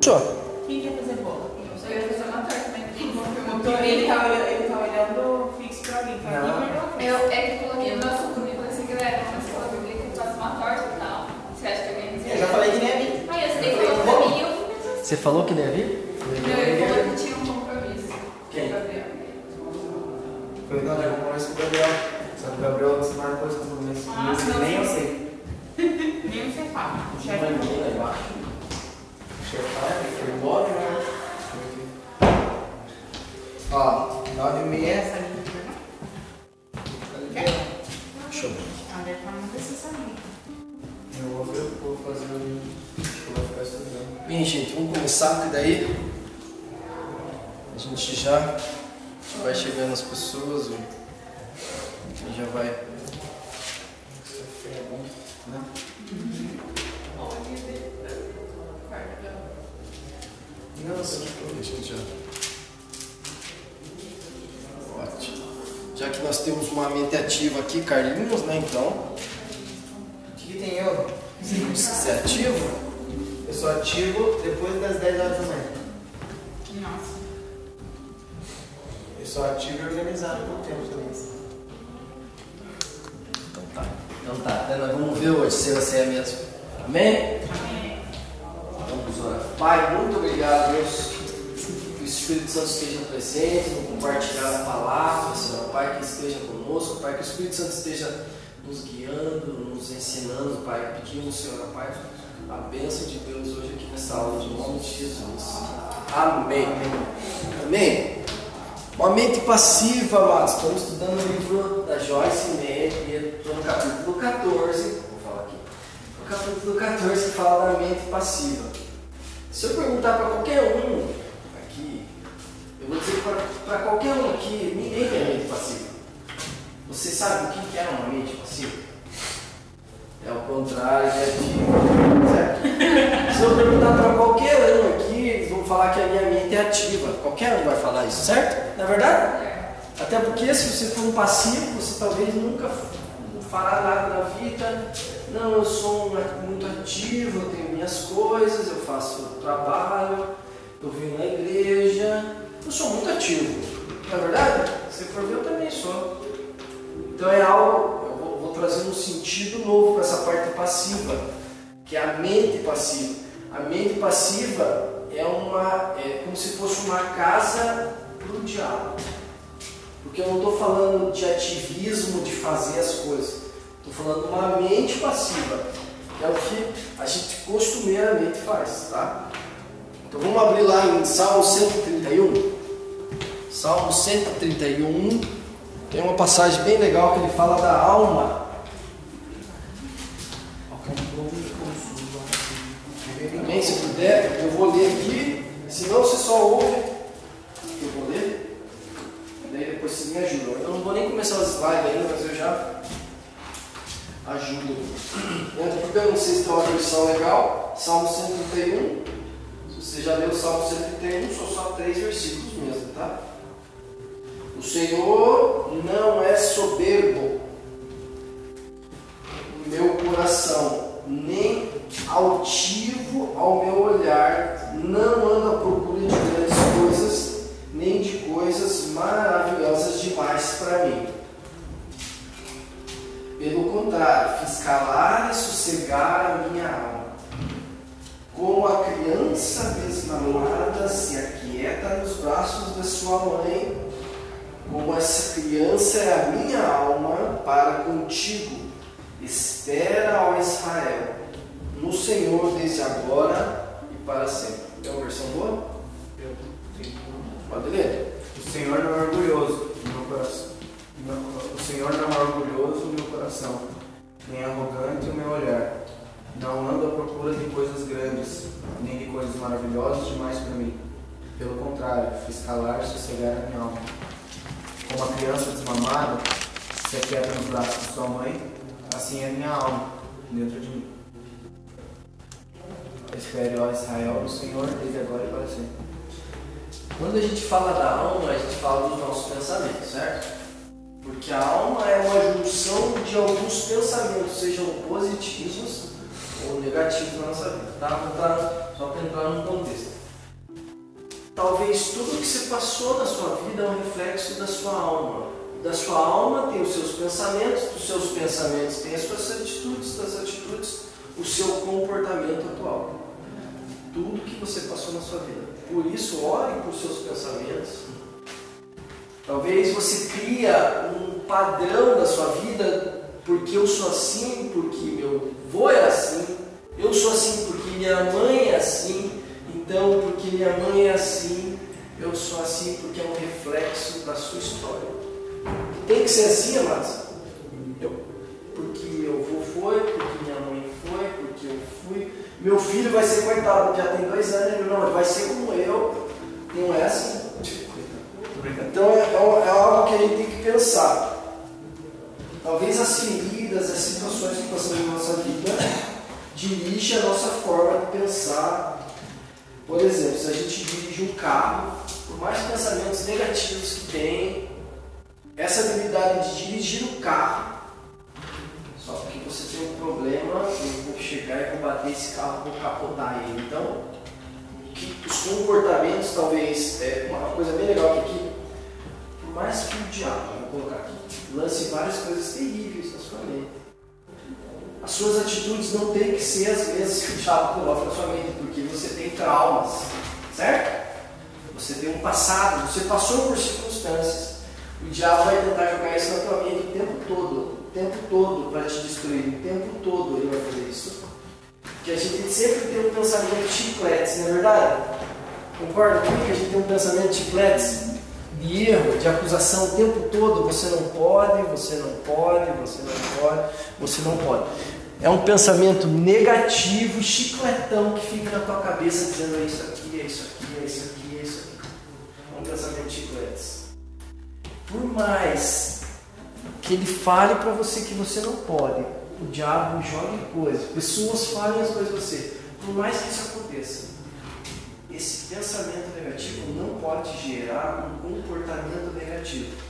Quem quer fazer bolo? Eu ia fazer uma torta, mas confirmou Então, que ele tá, olhando- ele tá olhando fixo pra mim. Quem perdeu? Eu é que eu coloquei no nosso grupo e falei assim, galera, você falou Bíblia que eu faço uma torta e tal. Você acha que alguém Eu já falei que nem é mim. Aí você falou pra mim e eu fui pensando. Você falou que não ia vir? Não, ele falou que tinha um compromisso. Quem? Gabriel. Foi não, eu converso com o Gabriel. Só que o Gabriel desmarcou esse compromisso. Ah, Isso não. nem eu sei. Nem você fala. O chefe Vai não. vir lá embaixo. O chefe fala, ele foi Embora, né? Ó, nove e meia. Essa de verdade? Deixa eu ver. Ah, deve estar muito necessariamente. Eu vou ver o que eu vou fazer hoje. Acho que eu vou ficar estudando. Bem, gente, vamos começar, porque daí a gente já vai chegando as pessoas e e já vai. Sexta-feira é bom, né? Nossa, a gente já. Ótimo. Já que nós temos uma mente ativa aqui, Carlinhos, né? Então, O que, que tem eu? se você é ativo, Eu sou ativo depois das 10 horas da manhã. Nossa. Eu sou ativo e organizado pelo tempo também. então tá. Então tá, né? nós vamos ver hoje se você é mesmo. Amém? Amém. Vamos orar. Pai, muito obrigado, Deus, o Espírito Santo esteja presente, no compartilhar a palavra, Senhor. Pai, que esteja conosco, Pai, que o Espírito Santo esteja nos guiando, nos ensinando, Pai. Pedimos, Senhor, Pai, a bênção de Deus hoje aqui nessa aula, de nome de Jesus. Amém. Amém. Uma mente passiva, amados. Estamos estudando o livro da Joyce Meyer estou no capítulo 14. Vou falar aqui. No capítulo 14 que fala da mente passiva. Se eu perguntar para qualquer um eu vou dizer para qualquer um aqui, ninguém tem mente passiva. Você sabe o que é uma mente passiva? É o contrário de ativa. Certo? Se eu perguntar para qualquer um aqui, eles vão falar que a minha mente é ativa. Qualquer um vai falar isso, certo? Não é verdade? Até porque se você for um passivo, você talvez nunca fará nada na vida. Não, eu sou muito ativo, eu tenho minhas coisas, eu faço trabalho, eu venho na igreja. Eu sou muito ativo. Não é verdade? Se for ver, eu também sou. Então é algo, eu vou, vou trazer um sentido novo para essa parte passiva, que é a mente passiva. A mente passiva é uma, é como se fosse uma casa para o diabo. Porque eu não estou falando de ativismo de fazer as coisas. Estou falando de uma mente passiva. que É o que a gente costumeiramente faz, tá? Então vamos abrir lá em Salmo 131. Salmo 131 tem uma passagem bem legal que ele fala da alma. Amém? Se puder, eu vou ler aqui. Se não, você só ouve. Eu vou ler. Daí depois você me ajuda. Eu não vou nem começar os slides ainda, mas eu já ajudo. Porque eu não sei se tem uma versão legal. Salmo 131. Se você já leu o Salmo 131, são só três versículos mesmo, tá? O Senhor não é soberbo no meu coração, nem altivo ao meu olhar, não anda à procura de grandes coisas, nem de coisas maravilhosas demais para mim. Pelo contrário, fiz calar e sossegar a minha alma. Como a criança desmamada se aquieta nos braços da sua mãe, como essa criança é a minha alma para contigo. Espera, ó Israel, no Senhor desde agora e para sempre. Tem uma versão boa? Eu tenho Pode ler. O Senhor não é orgulhoso no meu coração. O Senhor não é orgulhoso no meu coração, nem arrogante o meu olhar. Não ando à procura de coisas grandes, nem de coisas maravilhosas demais para mim. Pelo contrário, fiz calar e sossegar a minha alma. Como a criança desmamada se aquieta nos braços de sua mãe, assim é minha alma dentro de mim. Espere, ó Israel, no Senhor, desde agora e para sempre. Quando a gente fala da alma, a gente fala dos nossos pensamentos, certo? Porque a alma é uma junção de alguns pensamentos, sejam positivos ou negativos na nossa vida, tá? Só para entrar num contexto. Talvez tudo que você passou na sua vida é um reflexo da sua alma. Da sua alma tem os seus pensamentos, dos seus pensamentos tem as suas atitudes, das atitudes, o seu comportamento atual. Tudo que você passou na sua vida. Por isso, ore por seus pensamentos. Talvez você cria um padrão da sua vida, porque eu sou assim, porque meu avô é assim, eu sou assim porque minha mãe é assim, então porque minha mãe é assim, eu sou assim porque é um reflexo da sua história. Tem que ser assim, amados? Eu, porque meu avô foi, porque minha mãe foi, porque eu fui. Meu filho vai ser coitado, já tem dois anos, ele não, ele vai ser como eu. Não é assim. Então é, é, é algo que a gente tem que pensar. Talvez as feridas, as situações que passamos na nossa vida dirigem a nossa forma de pensar. Por exemplo, se a gente dirige um carro, por mais pensamentos negativos que tem, essa habilidade de dirigir o carro, só porque você tem um problema, eu vou chegar e vou bater esse carro, vou capotar ele. Então, que os comportamentos, talvez, é uma coisa bem legal aqui, por mais que o diabo, vou colocar aqui, lance várias coisas terríveis na sua mente. As suas atitudes não têm que ser as mesmas que o diabo coloca na sua mente, porque você tem traumas, certo? Você tem um passado, você passou por circunstâncias. O diabo vai tentar jogar isso na tua mente o tempo todo, o tempo todo para te destruir, o tempo todo ele vai fazer isso. Porque a gente sempre tem um pensamento de não é verdade? Concorda comigo que a gente tem um pensamento de chicletes? de erro, de acusação o tempo todo, você não pode, você não pode, você não pode, você não pode. É um pensamento negativo, chicletão que fica na tua cabeça dizendo é isso aqui, é isso aqui, é isso aqui, é isso aqui. É um pensamento chicletes. Por mais que ele fale para você que você não pode, o diabo joga coisas, pessoas falem as coisas para você. Por mais que isso aconteça, esse pensamento negativo não pode gerar um comportamento negativo.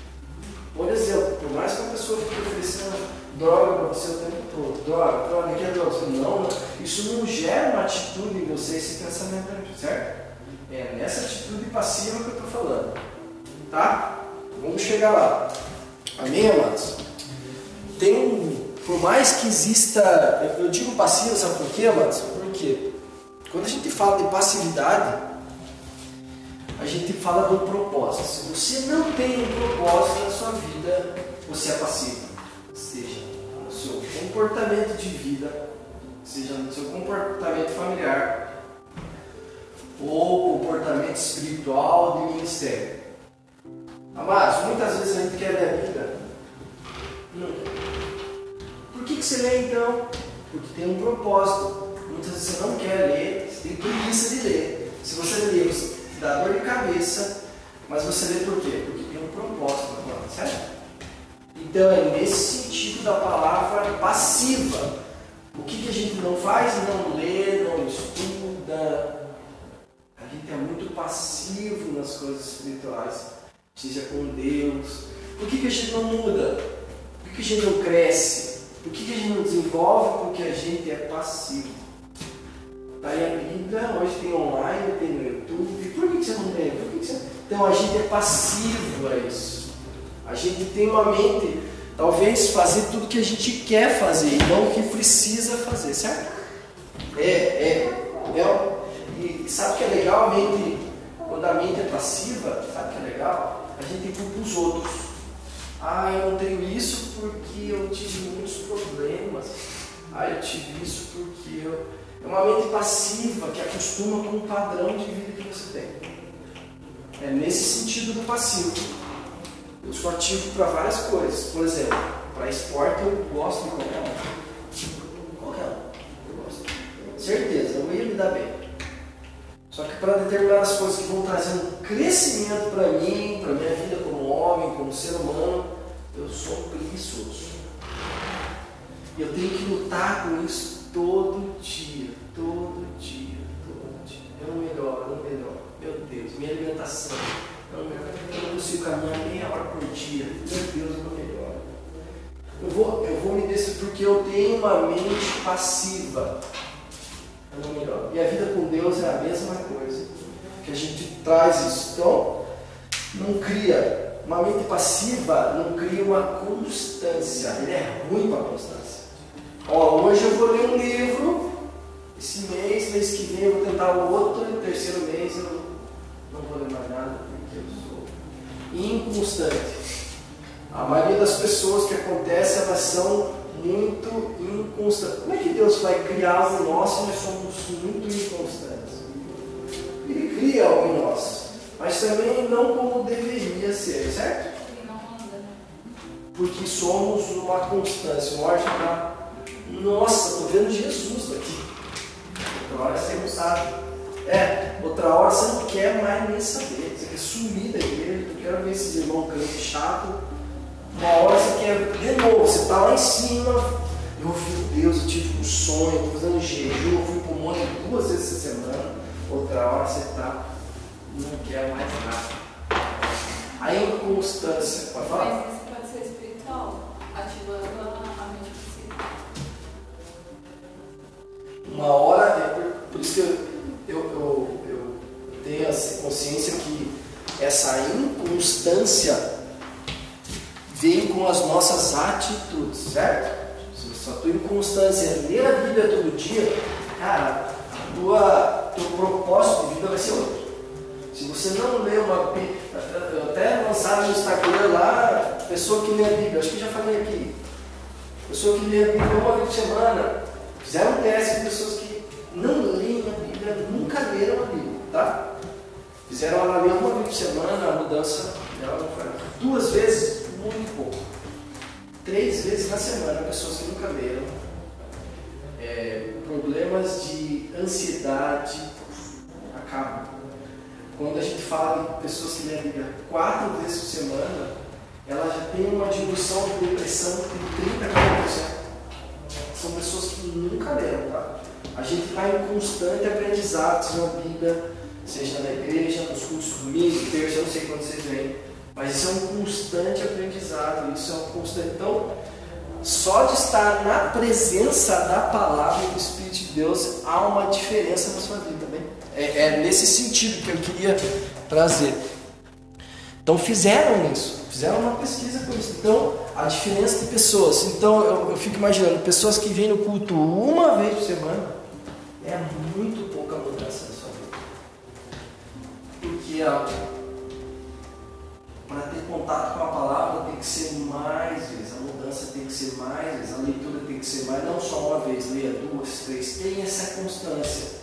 Por exemplo, por mais que uma pessoa fique oferecendo droga para você o tempo todo, droga, droga, que é droga, não, isso não gera uma atitude em você, esse pensamento negativo, certo? É nessa atitude passiva que eu estou falando. Tá? Vamos chegar lá. Amém, amados? Tem um, por mais que exista, eu digo passiva, sabe por quê, amados? Por quê? Quando a gente fala de passividade, a gente fala do propósito. Se você não tem um propósito na sua vida, você é passivo. Seja no seu comportamento de vida, seja no seu comportamento familiar, ou comportamento espiritual de ministério. Amados, muitas vezes a gente quer ler a Bíblia. Não. Por que, que você lê então? Porque tem um propósito. Muitas vezes você não quer ler, você tem preguiça de ler. Se você ler, você dá dor de cabeça, mas você lê por quê? Porque tem um propósito na palavra, certo? Então é nesse sentido da palavra passiva. O que, que a gente não faz? Não lê, não estuda. A gente é muito passivo nas coisas espirituais, seja com Deus. Por que, que a gente não muda? Por que, que a gente não cresce? Por que, que a gente não desenvolve? Porque a gente é passivo. Está aí a Bíblia, hoje tem online, tem no YouTube. Por que, você não tem? Por que você... Então a gente é passivo a isso. A gente tem uma mente, talvez, fazer tudo que a gente quer fazer e não o que precisa fazer, certo? É, é, é. E sabe o que é legal? A mente, quando a mente é passiva, sabe o que é legal? A gente culpa os outros. Ah, eu não tenho isso porque eu tive muitos problemas. Ah, eu tive isso porque eu é uma mente passiva que acostuma com o padrão de vida que você tem. É nesse sentido do passivo. Eu sou ativo para várias coisas. Por exemplo, para esporte eu gosto de qualquer um. Qualquer um. Eu gosto. Certeza, eu ia me dar bem. Só que para determinadas coisas que vão trazer um crescimento para mim, para minha vida como homem, como ser humano, eu sou preguiçoso. E eu tenho que lutar com isso todo dia, todo dia, todo dia. Eu não melhoro, eu não melhoro. Meu Deus, minha alimentação. Eu não, melhoro. eu não consigo caminhar meia hora por dia. Meu Deus, eu não melhoro. Eu vou, eu vou me decidir porque eu tenho uma mente passiva. eu não melhoro. E a vida com Deus é a mesma coisa. Que a gente traz isso. Então, não cria. Uma mente passiva não cria uma constância. Ele é ruim para a constância. Ó, hoje eu vou ler um livro, esse mês, mês que vem eu vou tentar outro, e no terceiro mês eu não vou ler mais nada, porque eu sou inconstante. A maioria das pessoas que acontece, elas são muito inconstantes. Como é que Deus vai criar algo em nós se nós somos muito inconstantes? Ele cria algo em nós, mas também não como deveria ser, certo? Porque somos uma constância. Uma já nossa, estou vendo Jesus daqui. Outra hora você não sabe. É, outra hora você não quer mais nem saber. Você quer sumir da igreja, não quero ver esses irmãos crentes chato. Uma hora você quer, de novo, você está lá em cima. Eu ouvi Deus, eu tive um sonho, estou fazendo jejum, eu fui para o monte duas vezes essa semana. Outra hora você está, não quer mais nada. A inconstância, pode falar? Mas isso pode ser espiritual, ativando a, Uma hora, é por, por isso que eu, eu, eu, eu tenho essa consciência que essa inconstância vem com as nossas atitudes, certo? Se a tua inconstância é ler a Bíblia todo dia, cara, a tua, teu propósito de vida vai ser outro. Se você não lê uma Bíblia, até lançaram no Instagram lá, pessoa que lê a Bíblia, acho que já falei aqui, pessoa que lê a Bíblia uma vez por semana, fizeram um teste com pessoas que não leem a Bíblia, nunca leram a Bíblia, tá? Fizeram ela ler uma vez por semana, a mudança dela foi. Duas vezes, muito pouco. Três vezes na semana, pessoas que nunca leram. É, problemas de ansiedade acabam. Quando a gente fala de pessoas que leem a Bíblia quatro vezes por semana, ela já tem uma diminuição de depressão de 30 a 40%. São pessoas que nunca leram, tá? A gente está em constante aprendizado, seja na Bíblia, seja na igreja, nos cursos domingo, terça, eu não sei quando vocês vêm, mas isso é um constante aprendizado, isso é um constante. Então, só de estar na presença da palavra do Espírito de Deus há uma diferença na sua vida também. É, é nesse sentido que eu queria trazer. Então fizeram isso, fizeram uma pesquisa com isso. Então, a diferença de pessoas. Então, eu, eu fico imaginando, pessoas que vêm no culto uma vez por semana, é muito pouca mudança na sua vida. Porque para ter contato com a palavra tem que ser mais vezes, a mudança tem que ser mais vezes, a leitura tem que ser mais, não só uma vez, leia duas, três, tem essa constância.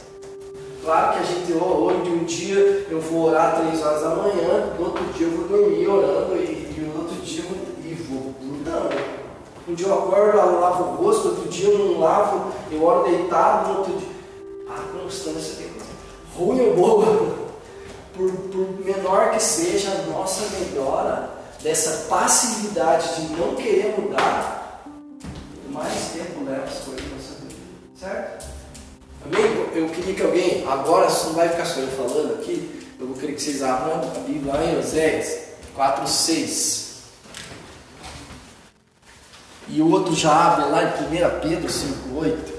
Claro que a gente, hoje um dia eu vou orar três horas da manhã, no outro dia eu vou dormir orando e, e no outro dia e vou mudando. Um dia eu acordo, eu lavo o rosto, outro dia eu não lavo, eu oro deitado, no outro dia. A constância que ruim ou boa, por, por menor que seja a nossa melhora dessa passividade de não querer mudar, mais tempo leva as coisas na nossa vida. Certo? Amém? Eu queria que alguém, agora não vai ficar só eu falando aqui, eu vou querer que vocês abram a Bíblia em Oséias 4, 6. E o outro já abre lá em 1 Pedro 5, 8.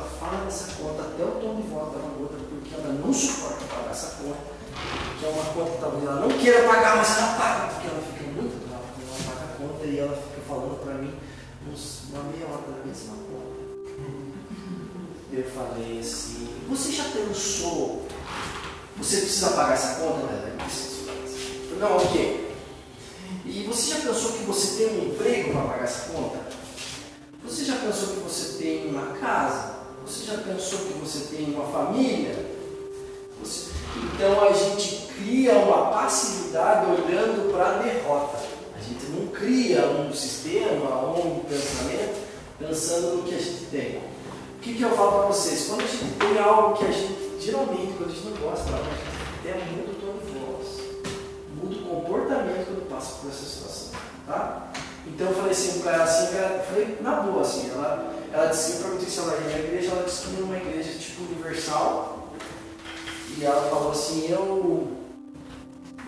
Ela fala dessa conta, até o tom de voz dela muda, porque ela não suporta pagar essa conta, que é uma conta que talvez ela não queira pagar, mas ela paga, porque ela fica muito brava quando ela paga a conta e ela fica falando para mim uns, uma meia hora da mesma conta. Eu falei assim, você já pensou? Você precisa pagar essa conta, né? Eu falei, Não, ok. E você já pensou que você tem um emprego para pagar essa conta? Você já pensou que você tem uma casa? Você já pensou que você tem uma família? Você- Então a gente cria uma passividade olhando para a derrota. A gente não cria um sistema ou um pensamento pensando no que a gente tem. O que, que eu falo para vocês? Quando a gente tem algo que a gente, geralmente, quando a gente não gosta, a gente até muda o tom de voz, muda o comportamento quando passa por essa situação, tá? Então eu falei assim para ela, assim, cara, falei na boa, assim, ela, ela disse, eu perguntei se ela ia na igreja, ela disse que numa igreja tipo universal, e ela falou assim, eu,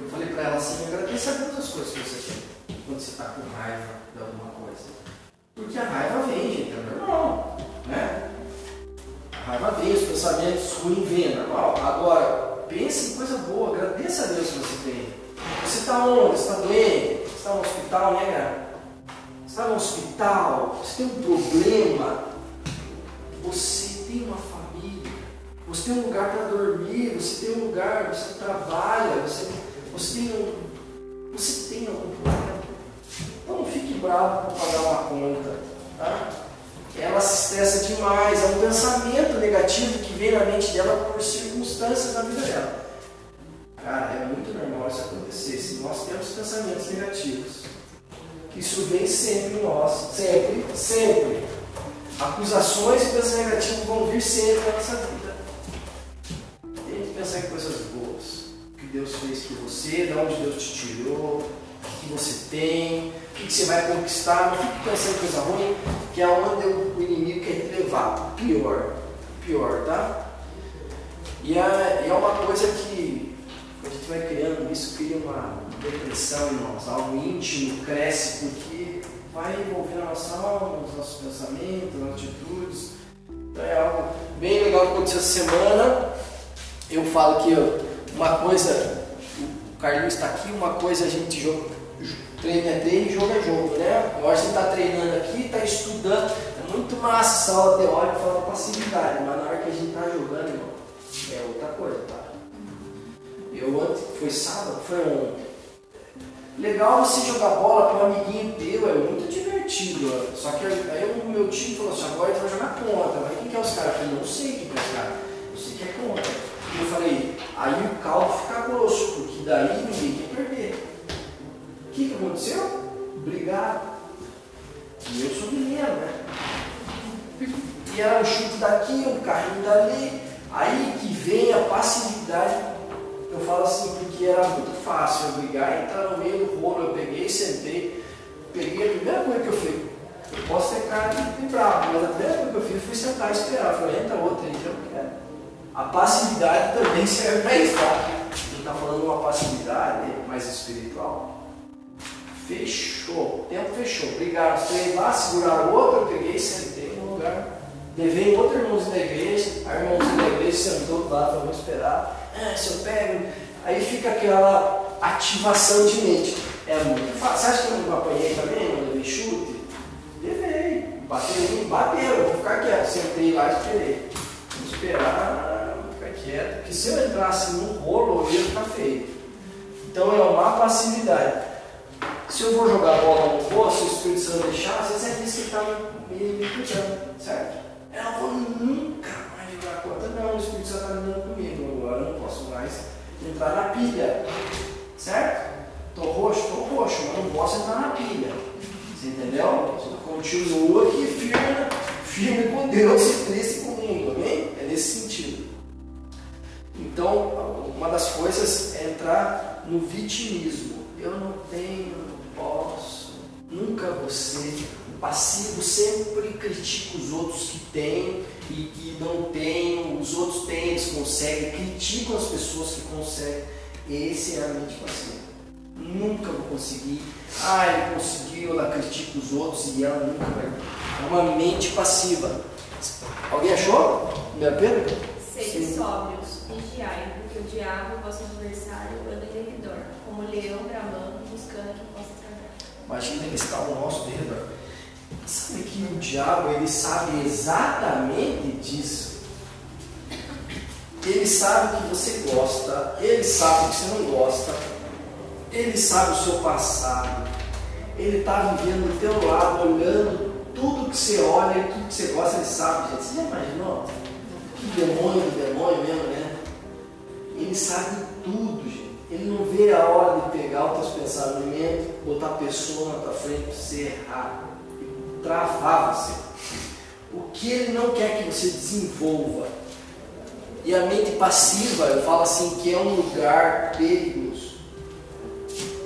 eu falei para ela assim, agradeça a Deus as coisas que você tem, quando você está com raiva de alguma coisa. Porque a raiva vem, gente, é normal, né? A raiva vem, os pensamentos ruins vêm, é normal. Agora, pense em coisa boa, agradeça a Deus que você tem. Você está onde? Você está doente? Você está no hospital, né, cara? Está no hospital, você tem um problema, você tem uma família, você tem um lugar para dormir, você tem um lugar, você trabalha, você, você tem um. Você tem algum problema. Então não fique bravo por pagar uma conta. Tá? Ela se estressa demais, é um pensamento negativo que vem na mente dela por circunstâncias na vida dela. Cara, é muito normal isso acontecer. Se nós temos pensamentos negativos, isso vem sempre em nós, sempre, sempre. Acusações e pensamentos negativos vão vir sempre na nossa vida. Tem que pensar em coisas boas. O que Deus fez por você, de onde Deus te tirou, o que você tem, o que você vai conquistar. Não fique pensando em coisa ruim, que é onde o inimigo quer te levar. Pior, pior, tá? E é, é uma coisa que a gente vai criando isso, cria uma depressão em nós, algo íntimo cresce porque vai envolvendo a nossa alma, os nossos pensamentos, as atitudes. Então é algo bem legal que aconteceu essa semana. Eu falo que uma coisa, o Carlinhos está aqui, uma coisa a gente joga, treino é treino e jogo é jogo, né? Eu acho que a gente está treinando aqui, está estudando, é muito massa essa aula teórica, fala passividade, mas na hora que a gente está jogando, irmão, é outra coisa, tá? Eu ontem, foi sábado, foi ontem. Legal você jogar bola com um amiguinho teu, é muito divertido. Só que aí o meu time falou assim, agora a gente vai jogar contra. Mas quem que é os caras? Eu falei, não sei quem que é os caras. Eu sei que é contra. E eu falei, aí o caldo fica grosso, porque daí ninguém quer perder. O que, que aconteceu? Brigaram. E eu sou mineiro, né? E era um chute daqui, um carrinho dali. Aí que vem a passividade eu falo assim, porque era muito fácil eu brigar, entrar no meio do rolo, eu peguei, sentei, peguei a primeira coisa que eu fiz. Eu posso ter cara de, bravo, mas a primeira coisa que eu fiz foi sentar e esperar. Falei, entra outra aí, eu não quero. A passividade também serve para isso, tá? Gente está falando uma passividade mais espiritual. Fechou, o tempo fechou. Brigaram os lá, seguraram o outro, eu peguei sentei no lugar. Levei outro irmãozinho da igreja, a igreja sentou lá, vamos esperar. Ah, se eu pego, aí fica aquela ativação de mente. É muito fácil. Você acha que eu não apanhei também? Não levei chute? Levei. Bateu em mim? Bateu. Eu vou ficar quieto. Sentei lá e esperei. Vou esperar, vou ficar quieto. Porque se eu entrasse num rolo, eu ia ficar feio. Então é uma passividade. Se eu vou jogar bola no poço, se o Espírito Santo deixar, vezes é isso que está me, me cuidando, certo? Eu não vou nunca. Não, o Espírito Santo está andando comigo. Agora eu não posso mais entrar na pilha. Certo? Estou roxo? Estou roxo, mas não posso entrar na pilha. Você entendeu? Continua aqui firme, firme com Deus e triste comigo, amém? É nesse sentido. Então, uma das coisas é entrar no vitimismo. Eu não tenho, não posso, nunca você. O passivo sempre critica os outros que têm e que não têm, os outros têm, eles conseguem, criticam as pessoas que conseguem. Esse é a mente passiva. Nunca vou conseguir. Ah, ele conseguiu, ela critica os outros e ela nunca vai. É uma mente passiva. Alguém achou? 1 Pedro? Sede Sim. sóbrios, vigiai, porque o diabo, vosso adversário, anda em derredor, como leão bramando, buscando a quem possa tragar. Imagina ele está ao nosso derredor. Sabe que o diabo ele sabe exatamente disso. Ele sabe que você gosta, ele sabe que você não gosta, ele sabe o seu passado, ele está vivendo do teu lado, olhando tudo que você olha e tudo que você gosta, ele sabe, gente. Você já imaginou? Que demônio demônio mesmo, né? Ele sabe tudo, gente. Ele não vê a hora de pegar os teus pensamentos, botar a pessoa na tua frente para você errar travar você. O que ele não quer que você desenvolva. E a mente passiva, eu falo assim, que é um lugar perigoso.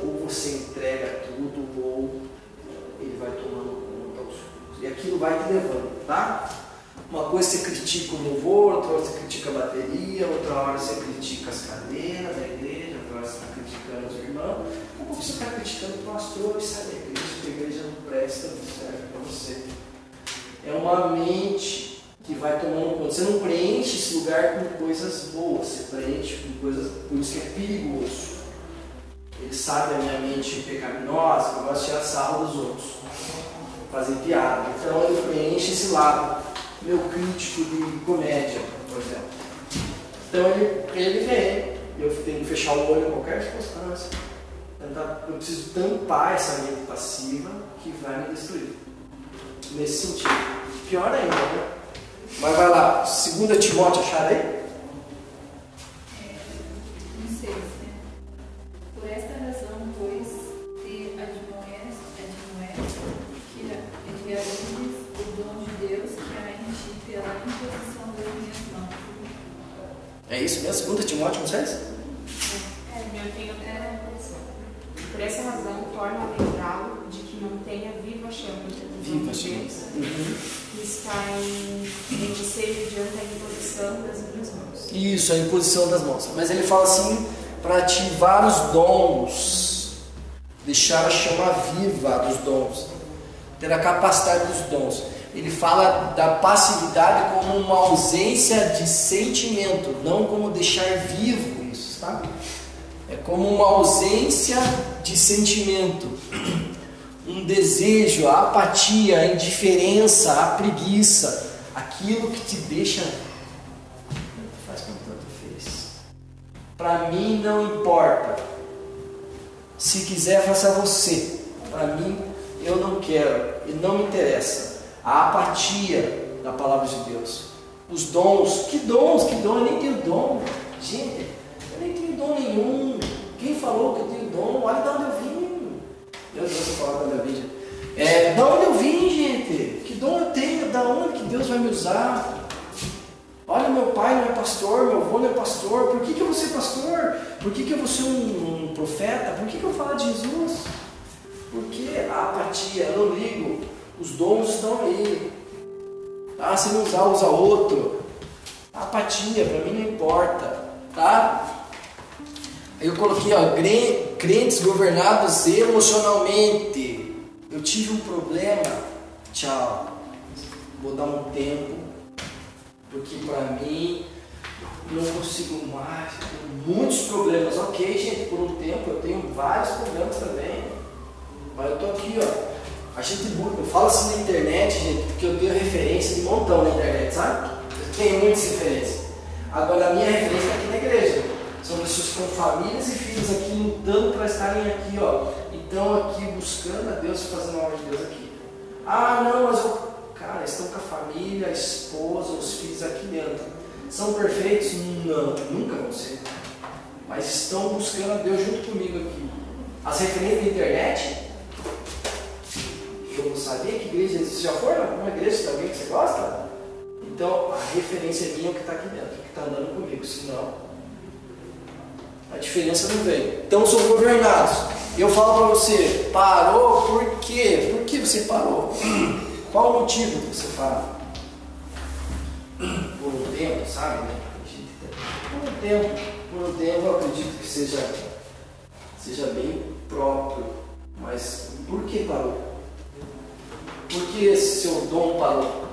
Ou você entrega tudo, ou ele vai tomando conta aos poucos. E aquilo vai te levando, tá? Uma coisa você critica o louvor, outra hora você critica a bateria, outra hora você critica as cadeiras da igreja, outra hora você está criticando os irmãos, pouco você está criticando o pastor e sai da igreja, porque a igreja não presta, não serve para você. É uma mente que vai tomando conta. Você não preenche esse lugar com coisas boas, você preenche com coisas, por isso que é perigoso. Ele sabe a minha mente pecaminosa, que eu gosto de tirar sarro dos outros, fazer piada. Então ele preenche esse lado, meu crítico de comédia, por exemplo. Então ele, ele vem, eu tenho que fechar o olho em qualquer circunstância. Tentar, eu preciso tampar essa mente passiva que vai me destruir. Nesse sentido. Pior ainda, né? Mas vai lá, 2 Timóteo, acharam aí? Não sei, né? Por esta razão, pois, te admoesto, admoesto que o dom de Deus que há em ti pela imposição das minhas mãos. É isso mesmo? 2 Timóteo 1,6? É, eu tenho até. Por essa razão, torna a lembrá-lo de que não tenha viva chama do Viva de chama. Deus, Uhum. que está em, em ser diante da imposição das minhas mãos. Isso, a imposição das mãos. Mas ele fala assim, para ativar os dons, deixar a chama viva dos dons, ter a capacidade dos dons. Ele fala da passividade como uma ausência de sentimento, não como deixar vivo isso, tá? É como uma ausência de sentimento, um desejo, a apatia, a indiferença, a preguiça, aquilo que te deixa faz com tanto fez. Para mim não importa. Se quiser, faça você. Para mim, eu não quero e não me interessa. A apatia da palavra de Deus. Os dons, que dons, que dom? Eu nem tenho dom. Gente, dom nenhum. Quem falou que eu tenho dom? Olha de onde eu vim. Meu Deus, eu falar da minha vida. É, da onde eu vim, gente? Que dom eu tenho? Da onde que Deus vai me usar? Olha, meu pai não é pastor, meu avô não é pastor. Por que, que eu vou ser pastor? Por que, que eu vou ser um, um profeta? Por que, que eu falar de Jesus? Porque a apatia, eu não ligo. Os dons estão aí. Ah, se não usar, usa outro. A apatia, para mim não importa. Tá? Eu coloquei, ó, cre- crentes governados emocionalmente. Eu tive um problema. Tchau. Vou dar um tempo porque para mim não consigo mais, tenho muitos problemas. Ok, gente, por um tempo eu tenho vários problemas também, mas eu tô aqui, ó. A gente falo assim na internet, gente, porque eu tenho referência de montão na internet, sabe? Eu tenho muitas referências. Agora a minha referência é aqui na igreja. São pessoas com famílias e filhos aqui lutando para estarem aqui, ó. Então aqui buscando a Deus, fazendo a obra de Deus aqui. Ah, não, mas eu Cara, estão com a família, a esposa, os filhos aqui dentro. São perfeitos? Não, nunca vão ser. Mas estão buscando a Deus junto comigo aqui. As referências da internet, eu não sabia que igreja Você já foi numa igreja de alguém que você gosta? Então, a referência é minha o que está aqui dentro, que está andando comigo. Senão, a diferença não vem. Então, são governados. Eu falo para você, parou por quê? Por que você parou? Qual o motivo que você para? Por um tempo, sabe? né? Por um tempo, por um tempo eu acredito que seja, seja bem próprio. Mas por que parou? Por que seu dom parou?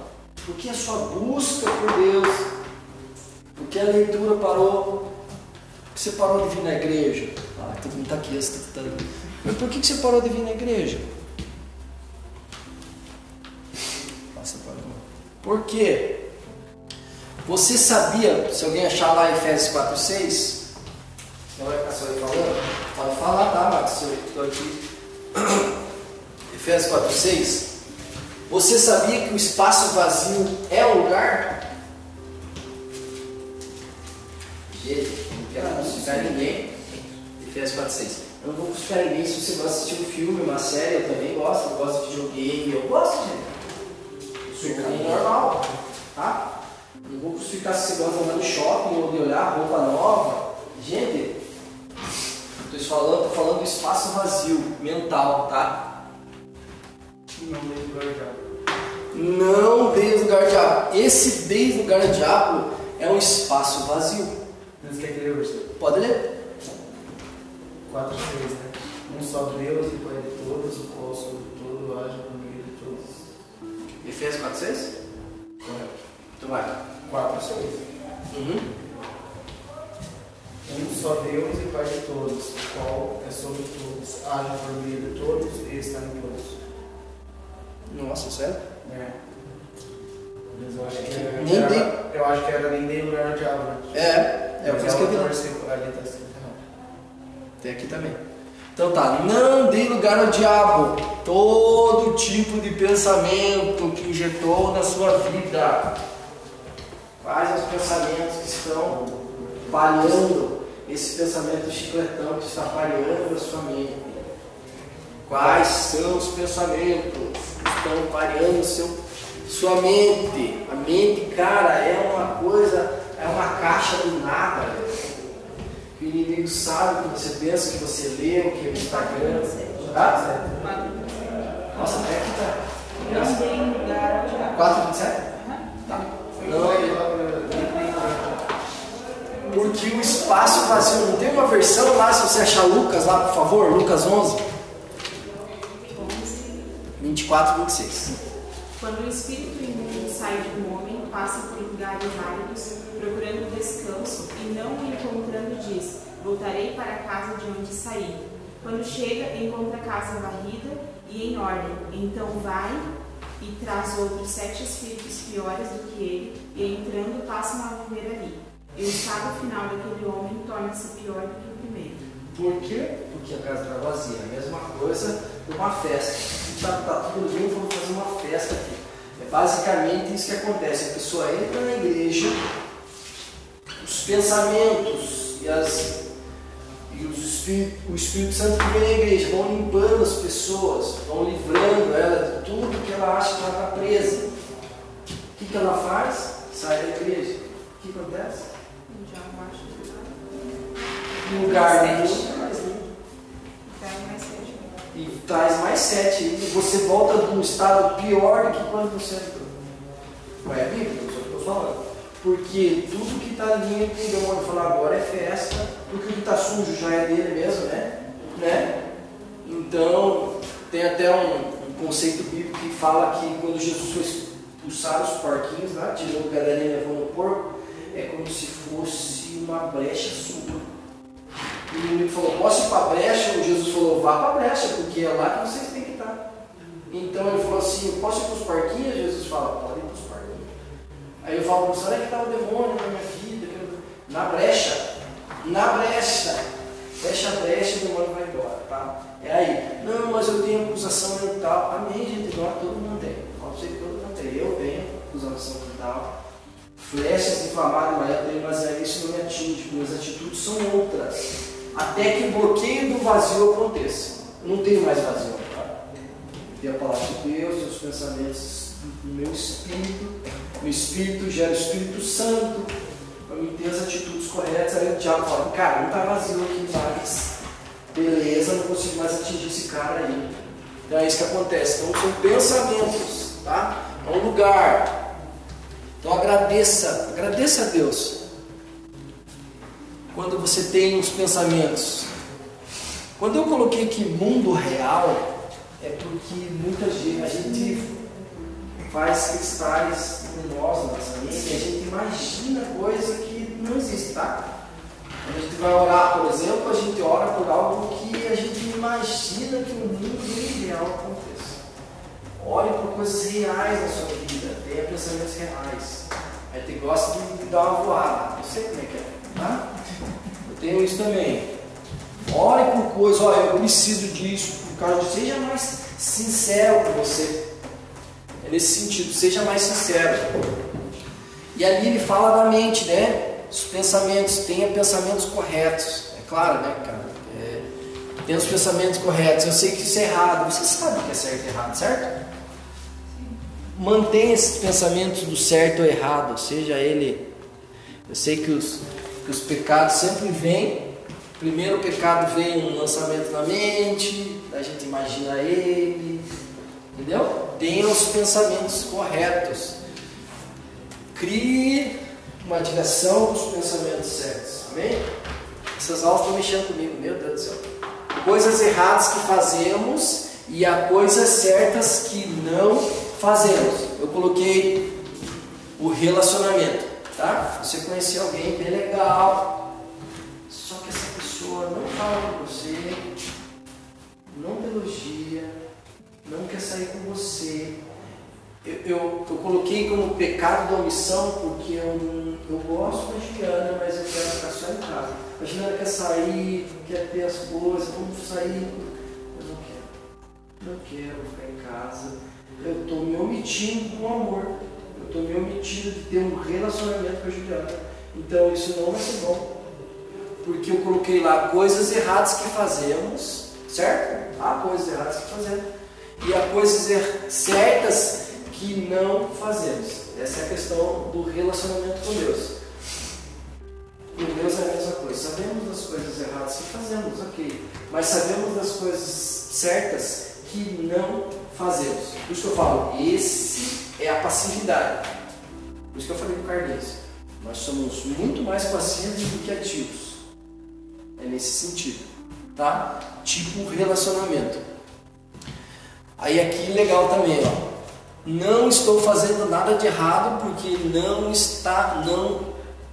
Por que a sua busca por Deus? Por que a leitura parou? Você parou de vir na igreja? Ah, todo mundo está aqui, tá, tá... Mas por que você parou de vir na igreja? Passa para Por quê? Você sabia, se alguém achar lá Efésios 4, 6, não vai ficar só aí falando? Pode falar, tá, Marcos? Eu estou aqui. Efésios 4, 6. Você sabia que o espaço vazio é um lugar? Gente, não quero crucificar ninguém. Efésios 4, 6. Eu não vou crucificar ninguém se você gosta de assistir um filme, uma série, eu também gosto. Eu gosto de videogame, eu gosto, gente. Eu sou um normal, tá? Não vou crucificar se você gosta de andar no shopping ou de olhar roupa nova. Gente, estou falando, estou falando do espaço vazio, mental, tá? Não dei lugar ao diabo. Não dê lugar ao diabo. Esse dê lugar ao diabo é um espaço vazio. Mas quer que ler o versículo? Pode ler? 4, 6, né? Um só Deus e Pai de todos, o qual sobre tudo age por meio de todos. Efésios 4, 6? Correto. Então vai. 4, 6. Uhum. Um só Deus e Pai de todos, o qual é sobre todos, age por meio de todos e está em todos. Nossa, sério? É. Mas eu acho que era, Nem era- eu acho que era nem dei lugar ao diabo, né? É, é o Mas que eu versículo ali está escrito. Tem aqui também. Então tá, não dê lugar ao diabo. Todo tipo de pensamento que injetou na sua vida. Quais os pensamentos que estão palhando esse pensamento chicletão que está palhando a sua mente? Quais são os pensamentos que estão palhando o seu, sua mente? A mente, cara, é uma coisa, é uma caixa do nada. Que o inimigo sabe o que você pensa, o que você lê, o que é o Instagram. Ah? Nossa, até aqui tá. Não dê lugar ao diabo. 4, 27? Tá. Não, porque o espaço vazio, não tem uma versão lá, se você achar Lucas lá, por favor, Lucas 11, 24, 26. Quando o espírito imundo sai de um homem, passa por lugares áridos, procurando descanso, e não o encontrando, diz: Voltarei para a casa de onde saí. Quando chega, encontra a casa varrida e em ordem. Então vai e traz outros sete espíritos piores do que ele, e entrando passam a viver ali. E o estado final daquele homem torna-se pior do que o primeiro. Por quê? Porque a casa está vazia. A mesma coisa uma festa. Está tá tudo lindo, vamos fazer uma festa aqui. É basicamente isso que acontece. A pessoa entra na igreja, os pensamentos e, as, e os espírito, o Espírito Santo que vem na igreja vão limpando as pessoas, vão livrando ela de tudo que ela acha que ela está presa. O que, que ela faz? Sai da igreja. O que acontece? Um lugar nenhum, e traz mais sete. E você volta de um estado pior do que quando você entrou. Não é a Bíblia, é o que eu estou falando. Porque tudo que está que o demônio falou agora é festa, porque o que está sujo já é dele mesmo, né? né? Então, tem até um, um conceito bíblico que fala que quando Jesus foi expulsar os porquinhos lá, tirou o galinha e levou no porco, é como se fosse uma brecha sua. E o inimigo falou, posso ir para a brecha? O Jesus falou, vá para a brecha, porque é lá que vocês têm que estar. Então ele falou assim, posso ir para os parquinhos? Jesus fala, pode ir para os parquinhos. Aí eu falo, onde é que está o demônio na minha vida? Na brecha. Na brecha. Fecha a brecha e o demônio vai embora, tá? É aí. Não, mas eu tenho acusação mental. Amém, gente, igual todo mundo tem. Pode ser que todo mundo tem. Eu tenho acusação mental. Flechas inflamadas, mas eu tenho, mas isso não me atinge. Minhas atitudes são outras. Até que o bloqueio do vazio aconteça. Não tenho mais vazio, tá? Tem a palavra de Deus, os pensamentos no meu espírito. O espírito gera o Espírito Santo para mim ter as atitudes corretas. Aí o diabo fala, cara, não está vazio aqui mais. Beleza, não consigo mais atingir esse cara aí. Então é isso que acontece. Então são pensamentos, tá? É um lugar. Então agradeça, agradeça a Deus. Quando você tem os pensamentos. Quando eu coloquei aqui mundo real, é porque muita gente, a gente faz cristais luminosos na nossa mente a gente imagina coisa que não existe, tá? Quando a gente vai orar, por exemplo, a gente ora por algo que a gente imagina que o mundo ideal aconteça. Ore por coisas reais na sua vida, tenha pensamentos reais. A gente gosta de, de dar uma voada, eu sei como é que é, tá? Eu tenho isso também. Ore por coisas, olha, eu preciso disso, por causa disso. Seja mais sincero com você. Nesse sentido, seja mais sincero. E ali ele fala da mente, né? Os pensamentos, tenha pensamentos corretos. É claro, né, cara? É, tenha os pensamentos corretos. Eu sei que isso é errado. Você sabe o que é certo e errado, certo? Mantenha esses pensamentos do certo ou errado, seja ele. Eu sei que os, que os pecados sempre vêm. Primeiro o pecado vem um lançamento na mente, a gente imagina ele, entendeu? Tenha os pensamentos corretos. Crie uma direção dos pensamentos certos. Amém? Essas aulas estão mexendo comigo, meu Deus do céu. Coisas erradas que fazemos e há coisas certas que não fazemos. Eu coloquei o relacionamento, tá? Você conheceu alguém bem legal, só que essa pessoa não fala com você, não te elogia, não quer sair com você. Eu, eu, eu coloquei como pecado da omissão porque eu, eu gosto da Juliana, mas eu quero ficar só em casa. A Juliana quer sair, quer ter as coisas, vamos sair. Eu não quero. Não quero ficar em casa. Eu estou me omitindo com amor. Eu estou me omitindo de ter um relacionamento com a Juliana. Então isso não vai ser bom. Porque eu coloquei lá coisas erradas que fazemos, certo? Há coisas erradas que fazemos. E há coisas certas que não fazemos. Essa é a questão do relacionamento com Deus. Com Deus é a mesma coisa. Sabemos das coisas erradas que fazemos, ok. Mas sabemos das coisas certas que não fazemos. Por isso que eu falo, esse é a passividade. Por isso que eu falei com o Carlinhos. Nós somos muito mais passivos do que ativos. É nesse sentido. Tá? Tipo relacionamento. Aí aqui legal também, ó. Não estou fazendo nada de errado porque não está, não,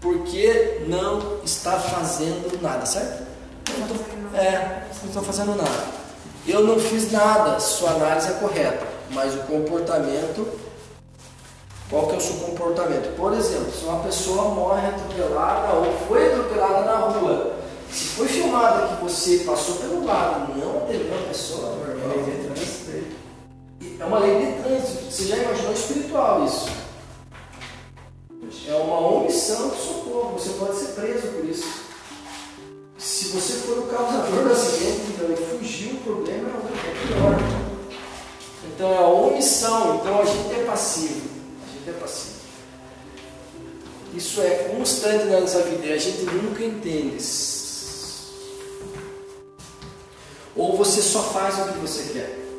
porque não está fazendo nada, certo? Não tô, é, não estou fazendo nada. Eu não fiz nada, sua análise é correta, mas o comportamento, qual que é o seu comportamento? Por exemplo, se uma pessoa morre atropelada ou foi atropelada na rua, se foi filmado que você passou pelo lado, não atendeu a pessoa normal, é uma lei de trânsito. Você já imaginou espiritual isso? É uma omissão de socorro. Você pode ser preso por isso. Se você for o causador do acidente então, e fugir, o problema é pior. Então é a omissão. Então a gente é passivo. A gente é passivo. Isso é constante na nossa vida a gente nunca entende. Ou você só faz o que você quer.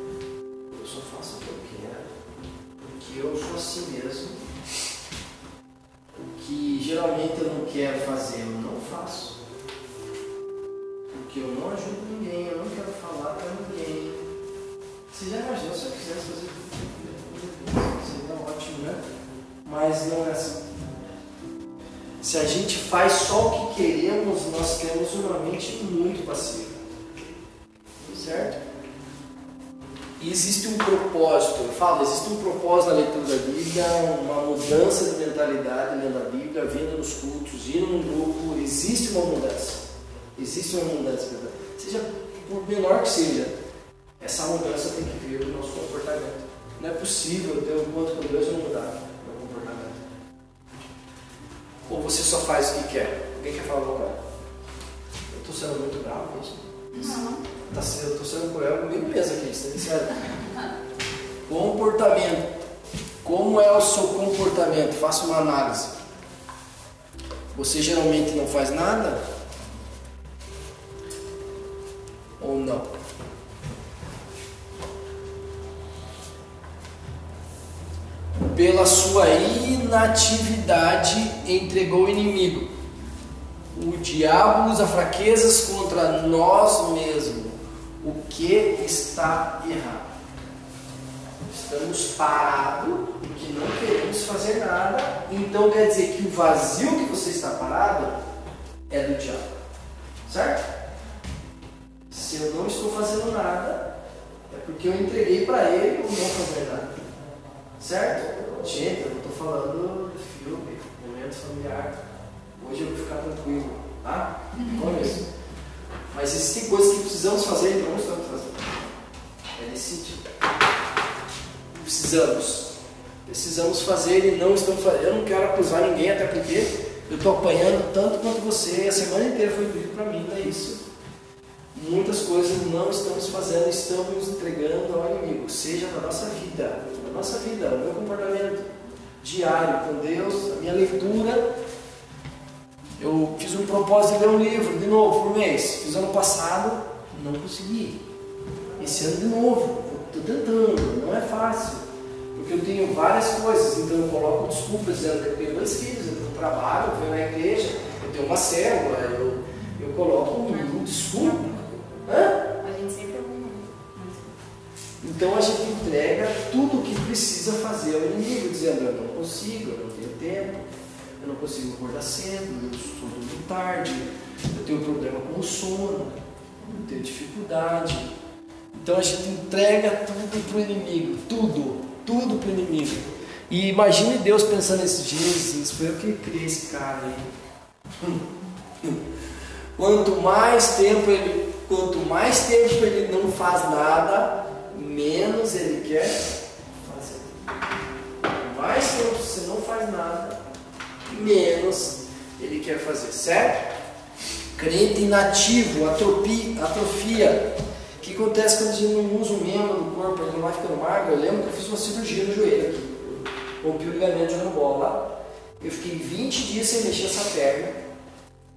Eu sou assim mesmo. O que geralmente eu não quero fazer, eu não faço. Porque eu não ajudo ninguém, eu não quero falar para ninguém. Você já imaginou se eu quisesse fazer tudo? Seria ótimo, né? Mas não é assim. Se a gente faz só o que queremos, nós temos uma mente muito passiva. Certo? E existe um propósito, eu falo, existe um propósito na leitura da Bíblia, uma mudança de mentalidade lendo a Bíblia, vindo nos cultos, indo num grupo, existe uma mudança. Existe uma mudança, seja por menor que seja, essa mudança tem que vir do nosso comportamento. Não é possível ter um encontro com Deus e não mudar meu comportamento. Ou você só faz o que quer? Alguém quer falar alguma coisa? Eu estou sendo muito bravo com isso. Não. Tá sendo, estou sendo cruel comigo mesmo aqui, é sério. Comportamento. Como é o seu comportamento? Faça uma análise. Você geralmente não faz nada? Ou não? Pela sua inatividade entregou o inimigo. O diabo usa fraquezas contra nós mesmos. O que está errado? Estamos parados porque não queremos fazer nada. Então quer dizer que o vazio que você está parado é do diabo. Certo? Se eu não estou fazendo nada, é porque eu entreguei para ele o não fazer nada. Certo? Gente, eu não estou falando filme, momento familiar. Hoje eu vou ficar tranquilo, tá? Com isso. Mas existem coisas que precisamos fazer e não estamos fazendo. É nesse sentido. Precisamos. Precisamos fazer e não estamos fazendo. Eu não quero acusar ninguém, até porque eu estou apanhando tanto quanto você. A semana inteira foi doído para mim, não é isso. Muitas coisas não estamos fazendo, estamos nos entregando ao inimigo, seja na nossa vida, na nossa vida, o meu comportamento diário com Deus, a minha leitura. Eu fiz um propósito de ler um livro de novo por mês. Fiz ano passado, não consegui. Esse ano de novo, estou tentando, não é fácil. Porque eu tenho várias coisas, então eu coloco desculpas dizendo que eu tenho dois filhos, eu tenho trabalho, eu venho na igreja, eu tenho uma célula, eu, eu coloco um, desculpa. Hã? A gente sempre arruma. Então a gente entrega tudo o que precisa fazer ao inimigo, dizendo eu não consigo, eu não tenho tempo, eu não consigo acordar cedo, eu estou dormindo tarde, eu tenho problema com o sono, eu tenho dificuldade. Então a gente entrega tudo para o inimigo, tudo, tudo para o inimigo. E imagine Deus pensando esses dias, isso foi eu que criei esse cara aí. Quanto mais tempo ele, quanto mais tempo ele não faz nada, menos ele quer fazer. Mais tempo você não faz nada, menos ele quer fazer, certo? Crente inativo, atropia, atrofia. O que acontece quando a gente não usa um membro do corpo, ele não vai ficando magro? Eu lembro que eu fiz uma cirurgia no joelho aqui. Rompi o ligamento jogando bola. Eu fiquei 20 dias sem mexer essa perna.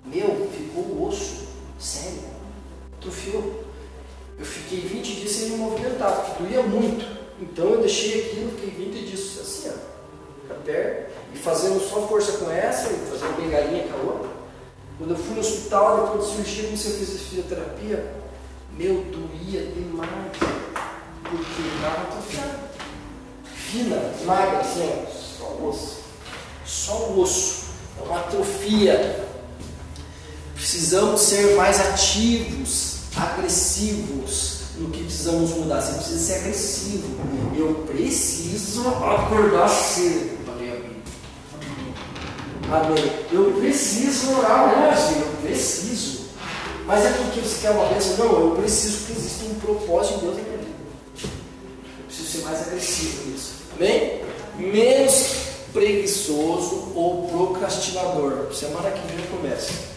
Meu, ficou o osso. Sério. Atrofiou. Eu fiquei 20 dias sem me movimentar, porque doía muito. Então eu deixei aquilo, fiquei 20 dias assim, ó. Com a perna. E fazendo só força com essa, e fazendo bengalinha com a outra. Quando eu fui no hospital, depois de cirurgia, comecei a fisioterapia. Meu, doía demais. Porque estava atrofiado. Fina, magra, assim. Só o osso. Só o osso. É uma atrofia. Precisamos ser mais ativos, agressivos no que precisamos mudar. Você precisa ser agressivo. Eu preciso acordar cedo. Amém. Eu preciso orar hoje. Eu preciso. Mas é porque você quer uma bênção? Não, eu preciso porque existe um propósito de Deus na minha vida. Eu preciso ser mais agressivo nisso. Amém? Menos preguiçoso ou procrastinador. Semana que vem eu começo.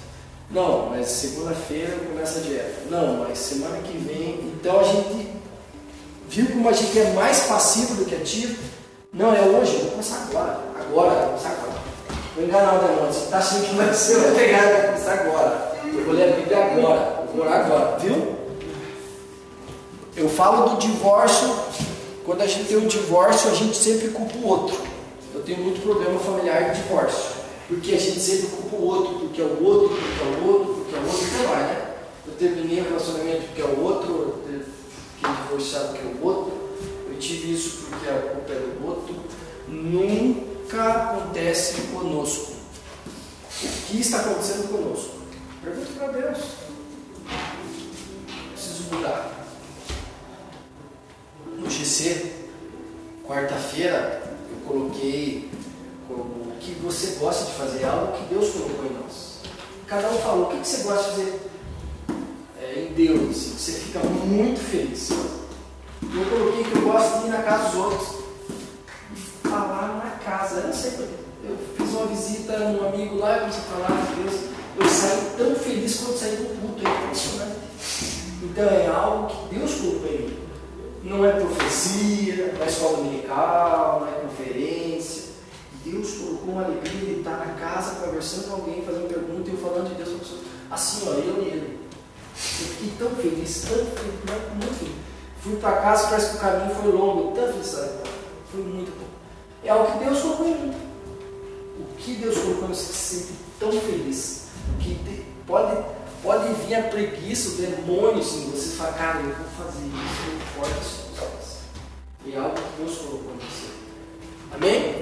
Não, mas segunda-feira eu começo a dieta. Não, mas semana que vem. Então a gente viu como a gente é mais passivo do que ativo. Não, é hoje, vou começar agora. Agora, vou começar agora. Vou enganar o demônio. Você está achando que vai ser, eu vou começar agora. Eu vou ler a Bíblia agora. Eu vou orar agora, viu? Eu falo do divórcio. Quando a gente tem um divórcio, a gente sempre culpa o outro. Eu tenho muito problema familiar de divórcio. Porque a gente sempre culpa o outro, porque é o outro, porque é o outro, porque é o outro, e vai, né? Eu terminei o relacionamento porque é o outro, eu fiquei divorciado porque é o outro, eu tive isso porque a culpa é do outro. Nunca acontece conosco. O que está acontecendo conosco? Pergunta para Deus. Preciso mudar. No GC, quarta-feira, eu coloquei como o que você gosta de fazer, algo que Deus colocou em nós. Cada um falou, o que você gosta de fazer é, em Deus, você fica muito feliz. Eu coloquei que eu gosto de ir na casa dos outros falar na casa. Eu não sei. Eu fiz uma visita num amigo lá, eu comecei a falar de Deus. Eu saí tão feliz quando saí do culto, é impressionante. Então é algo que Deus colocou em mim. Não é profecia, não é escola dominical, não é conferência. Deus colocou uma alegria de estar na casa conversando com alguém, fazendo pergunta e eu falando de Deus para a pessoa. Assim, ó, eu e ele. Eu fiquei tão feliz, tão feliz, muito feliz. Fui para casa, parece que o caminho foi longo, tão feliz. Foi muito. É algo que Deus colocou em mim. O que Deus colocou em você se sente tão feliz. Que pode, pode vir a preguiça, o demônio, assim, você fala, cara, eu vou fazer isso, eu forte as coisas. É algo que Deus colocou em você. Amém?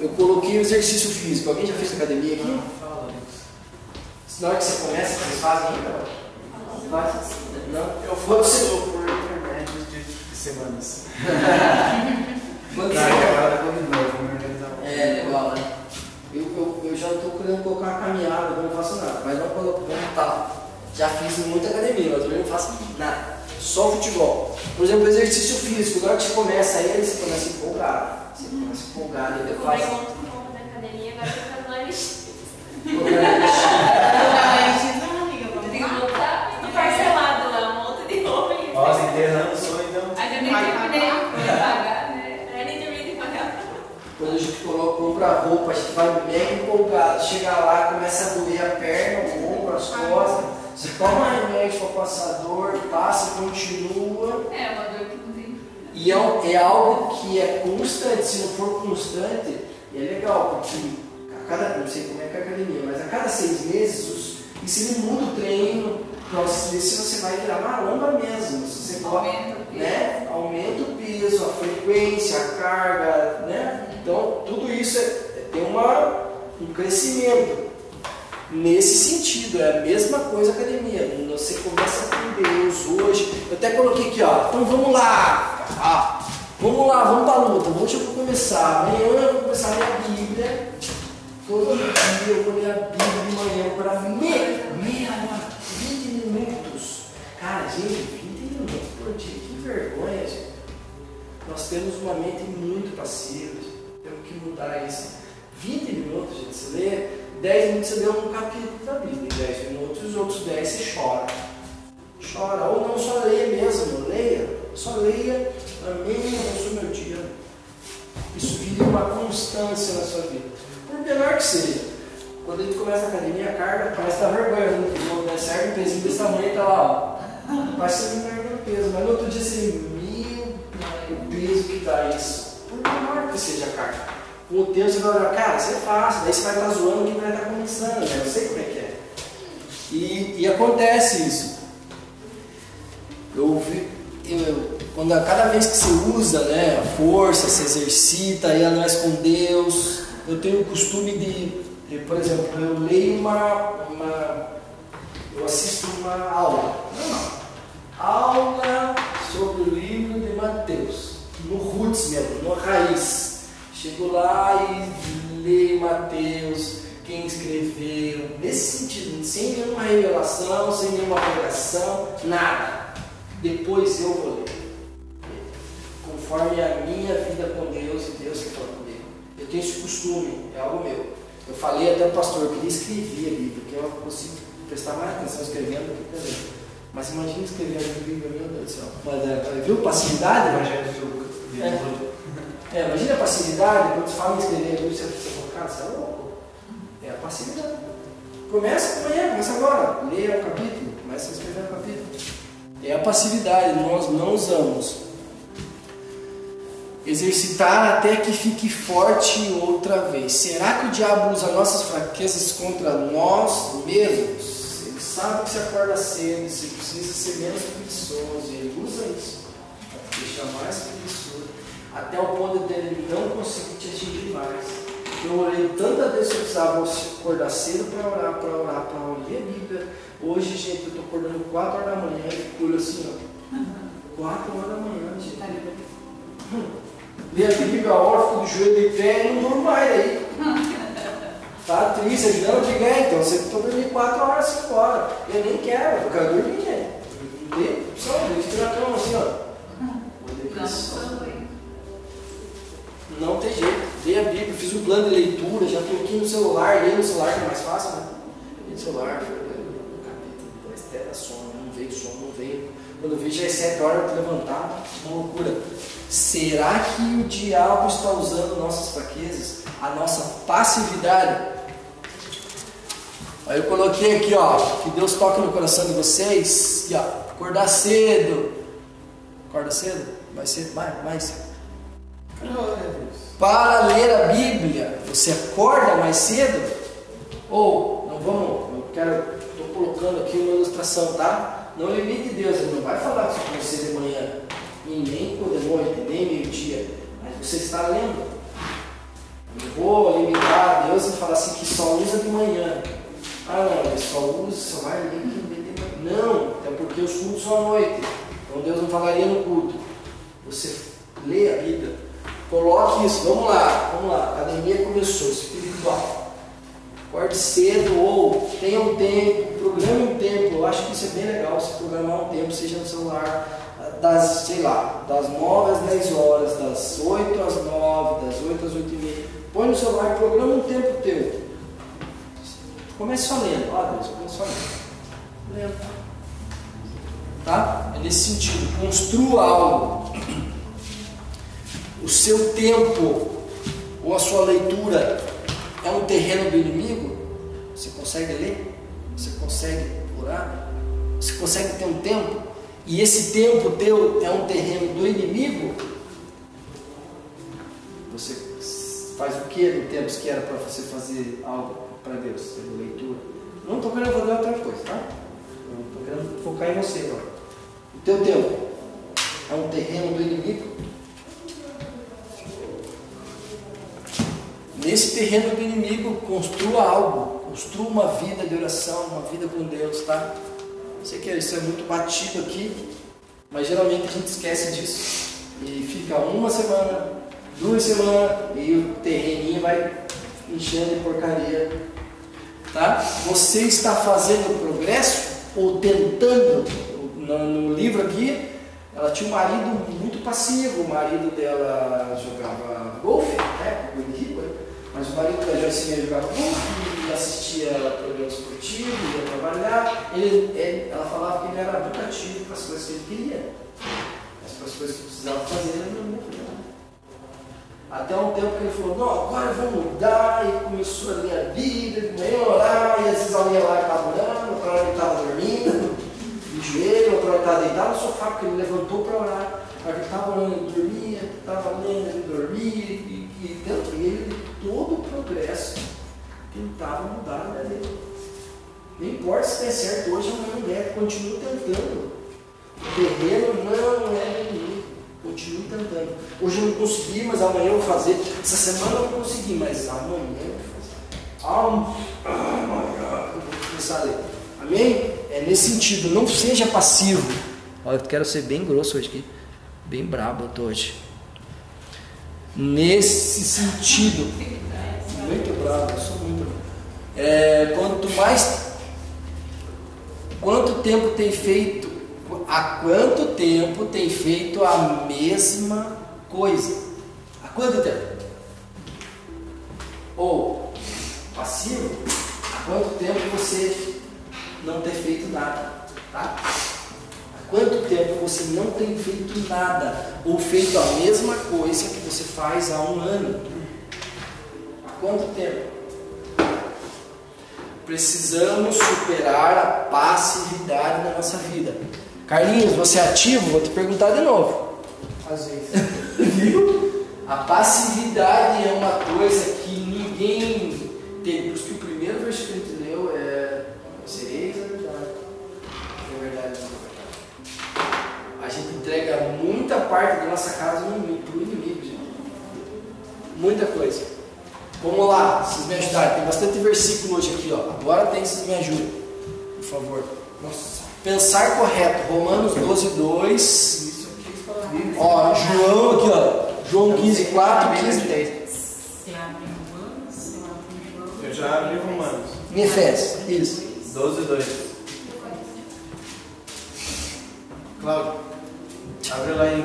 Eu coloquei o exercício físico. Alguém já fez academia aqui? Fala, Alex. Na hora que você começa, vocês fazem ainda? Faz? Não? Eu faço por intermédio de semanas. Quando Não, você... agora eu vou de novo, vou me organizar. É, legal, né? Eu, eu, eu já estou querendo colocar uma caminhada, eu não faço nada. Mas não eu tá. Já fiz muita academia, mas eu não faço nada. Só futebol. Por exemplo, exercício físico. Na hora que você começa ele, você começa empolgado. Você começa empolgado, Eu ele comprei faz. um roupa na academia, agora eu tô fazendo LX. Eu tenho que botar tudo parcelado lá, um monte de roupa. e- Nossa, enterrando o sonho, então. Ainda nem terminei de pagar, né? Ainda nem terminei de pagar. Quando a gente coloca, compra roupa, a gente vai mega empolgado. Chega lá, começa a doer a perna, o ombro, as costas. Você toma remédio para passar dor, passa, continua. É, uma dor que não tem. E é, é algo que é constante, se não for constante, é legal, porque a cada, não sei como é que é a academia, mas a cada seis meses, os, e ele muda o treino, ver se você vai virar maromba mesmo. Se você Aumenta o peso. né, aumenta o peso, a frequência, a carga, né? Então tudo isso é, tem uma, um crescimento. Nesse sentido, é a mesma coisa a academia. Você começa com Deus hoje. Eu até coloquei aqui, ó. Então vamos lá. Ah, vamos lá, vamos para a luta. Hoje eu vou começar. Amanhã eu vou começar a ler a Bíblia. Todo dia eu vou ler a Bíblia de manhã para meia, meia hora, 20 minutos. Cara, gente, 20 minutos por dia, que vergonha, gente. Nós temos uma mente muito passiva, gente. temos que mudar isso. 20 minutos, gente, você lê, 10 minutos você lê um capítulo da Bíblia, 10 minutos, os outros 10 você chora. Chora, ou não só leia mesmo, leia, só leia, amém, abençoe meu dia. Isso vira uma constância na sua vida. Por menor que seja. Quando a gente começa a academia, a carga parece dá vergonha, né? Não serve um pezinho desse tamanho tá lá, ó. Parece que você não carregando peso, mas no outro dia você mil o peso que dá isso. Por menor que seja a carga. Com o tempo você vai olhar, cara, isso é fácil, daí você vai estar zoando quem vai estar começando, né? Eu sei como é que é. E, e acontece isso. Eu vi, eu, quando a- cada vez que você usa né, a força, se exercita, ir mais com Deus, eu tenho o costume de, de, por exemplo, eu leio uma, uma eu assisto uma aula, não, aula sobre o livro de Mateus, no roots mesmo, no raiz. Chego lá e leio Mateus, quem escreveu, nesse sentido, sem nenhuma revelação, sem nenhuma pregação, nada. Depois eu vou ler. Conforme a minha vida com Deus e Deus que fala comigo. Eu tenho esse costume, é algo meu. Eu falei até ao pastor, eu queria escrever a Bíblia, porque eu consigo prestar mais atenção escrevendo do que lendo. Mas imagina escrever a Bíblia, meu Deus do céu. Mas, é, viu passividade? Evangelho de Lucas. É. É, imagina a passividade, quando você fala em escrever você você fala, cara, você é louco. É a passividade. Começa amanhã, começa agora. Leia o capítulo, começa a escrever o capítulo. É a passividade, nós não usamos. Exercitar até que fique forte outra vez. Será que o diabo usa nossas fraquezas contra nós mesmos? Ele sabe que você acorda cedo, você precisa ser menos preguiçoso. e Ele usa isso para te deixar mais preguiçoso. Até o ponto dele não conseguir te atingir mais. Eu orei tantas vezes que eu precisava acordar cedo para orar, para orar, para ler a Bíblia. Hoje, gente, eu estou acordando 4 horas da manhã e olho assim, ó. 4 horas da manhã, gente. Lê a Bíblia, a hora, fico de joelho de pé e não durmo mais aí. Tá triste, ajudando a brigar, então você está dormindo 4 horas, 5 horas. Eu nem quero, eu quero dormir, gente. Não tem opção, eu fico na cama assim, ó. Não, não? Não tem jeito. Lê a Bíblia, fiz um plano de leitura, já aqui no celular, leio no celular que é mais fácil, né? Leio no celular, lendo um capítulo, dois, dá sono, não veio sono, não veio. Quando eu vi já é 7 horas, eu tô levantado, uma loucura. Será que o diabo está usando nossas fraquezas, a nossa passividade? Aí eu coloquei aqui, ó, que Deus toque no coração de vocês, e ó, acordar cedo. Acorda cedo? Mais cedo? Mais? Mais? Deus. para ler a Bíblia, você acorda mais cedo? Ou, não vamos, eu quero, estou colocando aqui uma ilustração, tá? Não limite Deus, ele não vai falar com você de manhã. e nem quando é noite, nem meio-dia. Mas você está lendo. Eu vou limitar Deus e falar assim que só usa de manhã. Ah não, ele só usa, de manhã. Não, é porque os cultos são à noite. Então Deus não falaria no culto. Você lê a Bíblia. Coloque isso, vamos lá, vamos lá. A academia começou, espiritual. Acorde cedo ou tenha um tempo, programe um tempo. Eu acho que isso é bem legal, se programar um tempo, seja no celular, das, sei lá, das 9 às 10 horas, das 8 às 9, das 8 às 8 e meia. Põe no celular e programa um tempo teu. Comece só lendo. Ó Deus, comece só lendo. Lendo. Tá? É nesse sentido. Construa algo. O seu tempo ou a sua leitura é um terreno do inimigo? Você consegue ler? Você consegue orar? Você consegue ter um tempo? E esse tempo teu é um terreno do inimigo? Você faz o que no tempo que era para você fazer algo para Deus? Leitura. Não estou querendo fazer outra coisa, tá? Estou querendo focar em você agora. O teu tempo é um terreno do inimigo? Nesse terreno do inimigo, construa algo, construa uma vida de oração, uma vida com Deus, tá? Sei que isso é muito batido aqui, mas geralmente a gente esquece disso. E fica uma semana, duas semanas, e o terreninho vai enchendo de porcaria. Tá? Você está fazendo progresso ou tentando? No, no livro aqui, ela tinha um marido muito passivo, o marido dela jogava golfe, né? Mas o marido da Joyce jogava golfe, assistia programa esportivo, ia trabalhar. Ele, ele, ela falava que ele era educativo para as coisas que ele queria. Mas para as coisas que precisava fazer, ele não ia Até um tempo que ele falou, não, agora eu vou mudar, e começou a ler a Bíblia, de manhã orar, e às vezes alguém lá estava orando, outra hora ele estava dormindo, de joelho, outra hora estava deitado no sofá, porque ele levantou para orar. Aí ele estava orando, ele dormia, estava lendo, ele dormia, e, e, e ele, todo o progresso, tentava mudar a vida dele. Não importa se der certo hoje ou não der, continue tentando. O terreno não é Continue tentando. Hoje eu não consegui, mas amanhã eu vou fazer. Essa semana eu não consegui, mas amanhã eu vou fazer. Amanhã eu vou começar a ler. Amém? É nesse sentido, não seja passivo. Olha, eu quero ser bem grosso hoje aqui. Bem brabo eu tô hoje. Nesse sentido. Muito bravo, eu sou muito bravo. É, quanto mais. Quanto tempo tem feito? Há quanto tempo tem feito a mesma coisa? Há quanto tempo? Ou passivo? Há quanto tempo você não tem feito nada? Tá? Há quanto tempo você não tem feito nada? Ou feito a mesma coisa que você faz há um ano? Há quanto tempo? Precisamos superar a passividade na nossa vida. Carlinhos, você é ativo? Vou te perguntar de novo. Às vezes. Viu? A passividade é uma coisa que ninguém tem. Por isso que o primeiro versículo que a gente leu é sereis a verdade. É verdade, não é verdade. A gente entrega muita parte da nossa casa para o inimigo, gente. Muita coisa. Vamos lá, vocês me ajudarem. Tem bastante versículo hoje aqui, ó. Agora tem, vocês me ajudem. Por favor. Nossa. Pensar correto. Romanos 12, 2. Isso aqui Ó, João aqui, ó. João 15, 4, 15, 10. Você abre Romanos, você abre João. Eu já abri Romanos. Em Efésios, isso. 12, 2. Cláudio, abre lá em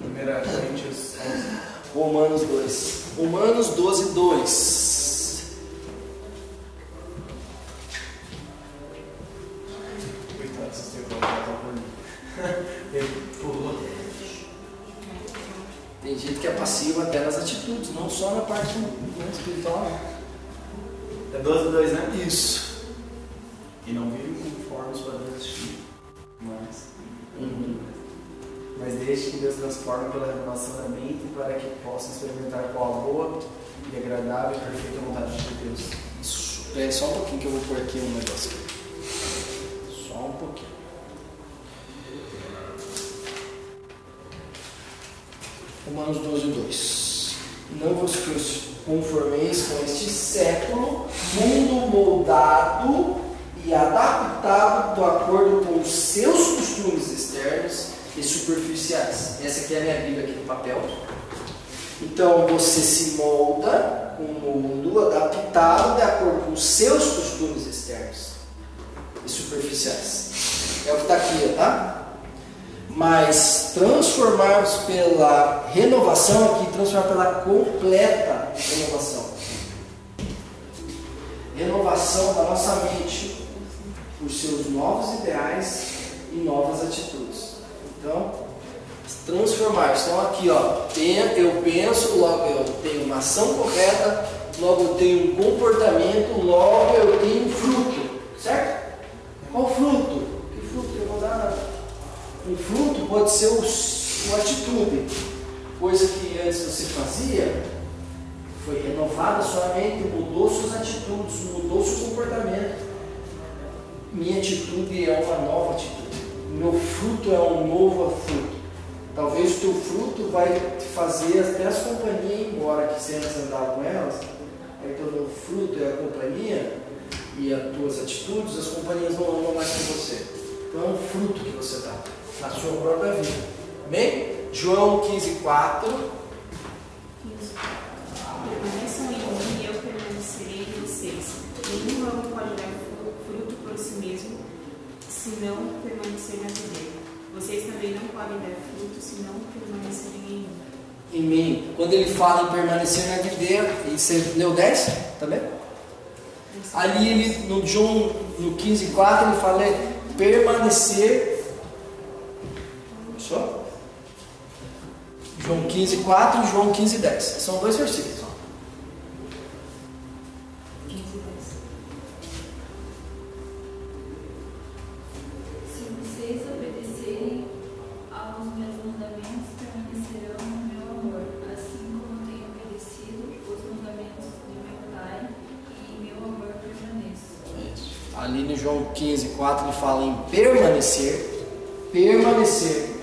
1 Coríntios 11. Romanos 2. Romanos 12, 2. Só na parte né, espiritual. né? É 12, 2, né? Isso. E não vive conforme os padrões deste filho. Mas, Uhum. mas deixe que Deus transforme pela renovação da mente para que possa experimentar qual a boa e agradável e perfeita vontade de Deus. Isso. É só um pouquinho que eu vou pôr aqui um negócio aqui. Só um pouquinho. Romanos 12, 2. Não vos conformeis com este século, mundo moldado e adaptado de acordo com os seus costumes externos e superficiais. Essa aqui é a minha Bíblia aqui no papel. Então você se molda com o mundo adaptado de acordo com os seus costumes externos e superficiais. É o que está aqui, tá? Mas transformarmos pela renovação aqui, transformar pela completa renovação. Renovação da nossa mente por seus novos ideais e novas atitudes. Então, transformar. Então aqui, ó, eu penso, logo eu tenho uma ação correta, logo eu tenho um comportamento, logo eu tenho fruto, certo? Qual fruto? Que fruto? Eu vou dar um fruto pode ser uma atitude, coisa que antes você fazia, foi renovada sua mente, mudou suas atitudes, mudou seu comportamento. Minha atitude é uma nova atitude. Meu fruto é um novo fruto. Talvez o teu fruto vai te fazer até as companhias ir embora, que você antes andava com elas. Aí teu novo fruto é a companhia e as tuas atitudes, as companhias não andam mais com você. Então é um fruto que você dá na sua própria vida. Amém? João 15, 4. Permaneçam em mim e eu permanecerei em vocês. Nenhum ramo pode dar fruto por si mesmo, se não permanecer na videira. Vocês também não podem dar fruto se não permanecerem em mim. Em mim. Quando ele fala em permanecer na videira, e você leu 10 também? Ali ele, no João no 15, 4, ele fala é permanecer. Só? João 15, 4 e João 15, 10. São dois versículos. ó. 15 e 10. Se vocês obedecerem aos meus mandamentos, permanecerão no meu amor, assim como tenho obedecido os mandamentos de meu Pai, e em meu amor permaneço. Ali no João 15, 4, ele fala em permanecer, permanecer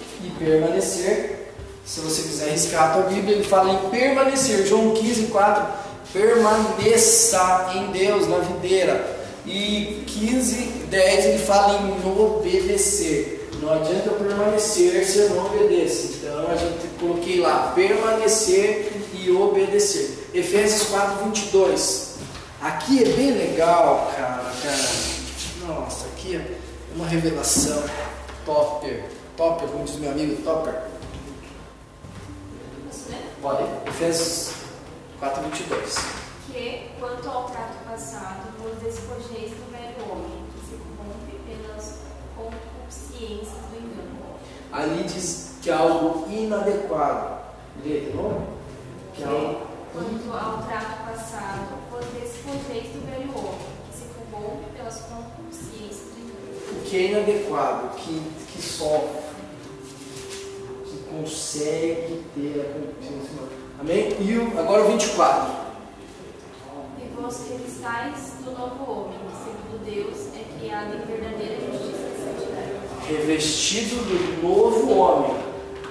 permanecer. Se você quiser riscar a tua Bíblia, ele fala em permanecer. João 15, 4, permaneça em Deus, na videira. E 15, 10, ele fala em obedecer. Não adianta permanecer se eu não obedeço. Então a gente coloquei lá, permanecer e obedecer. Efésios 4, 22. Aqui é bem legal, cara, cara. Nossa, aqui é uma revelação. Topper. Topper, como diz meu amigo, Topper. Posso ler? Pode. Efésios 4, 22. Que, quanto ao trato passado, vos despojeis do velho homem, que se corrompe pelas concupiscências do engano. Ali diz que é algo inadequado. Lê de novo. Que é algo Quanto ao trato passado, vos despojeis do velho homem, que se corrompe pelas concupiscências do engano. o que é inadequado, que, que sofre, que consegue ter a consciência. Amém? E o, agora o 24. E vós revistais do novo homem, que segundo Deus é criado em verdadeira justiça e santidade. Revestido do novo homem.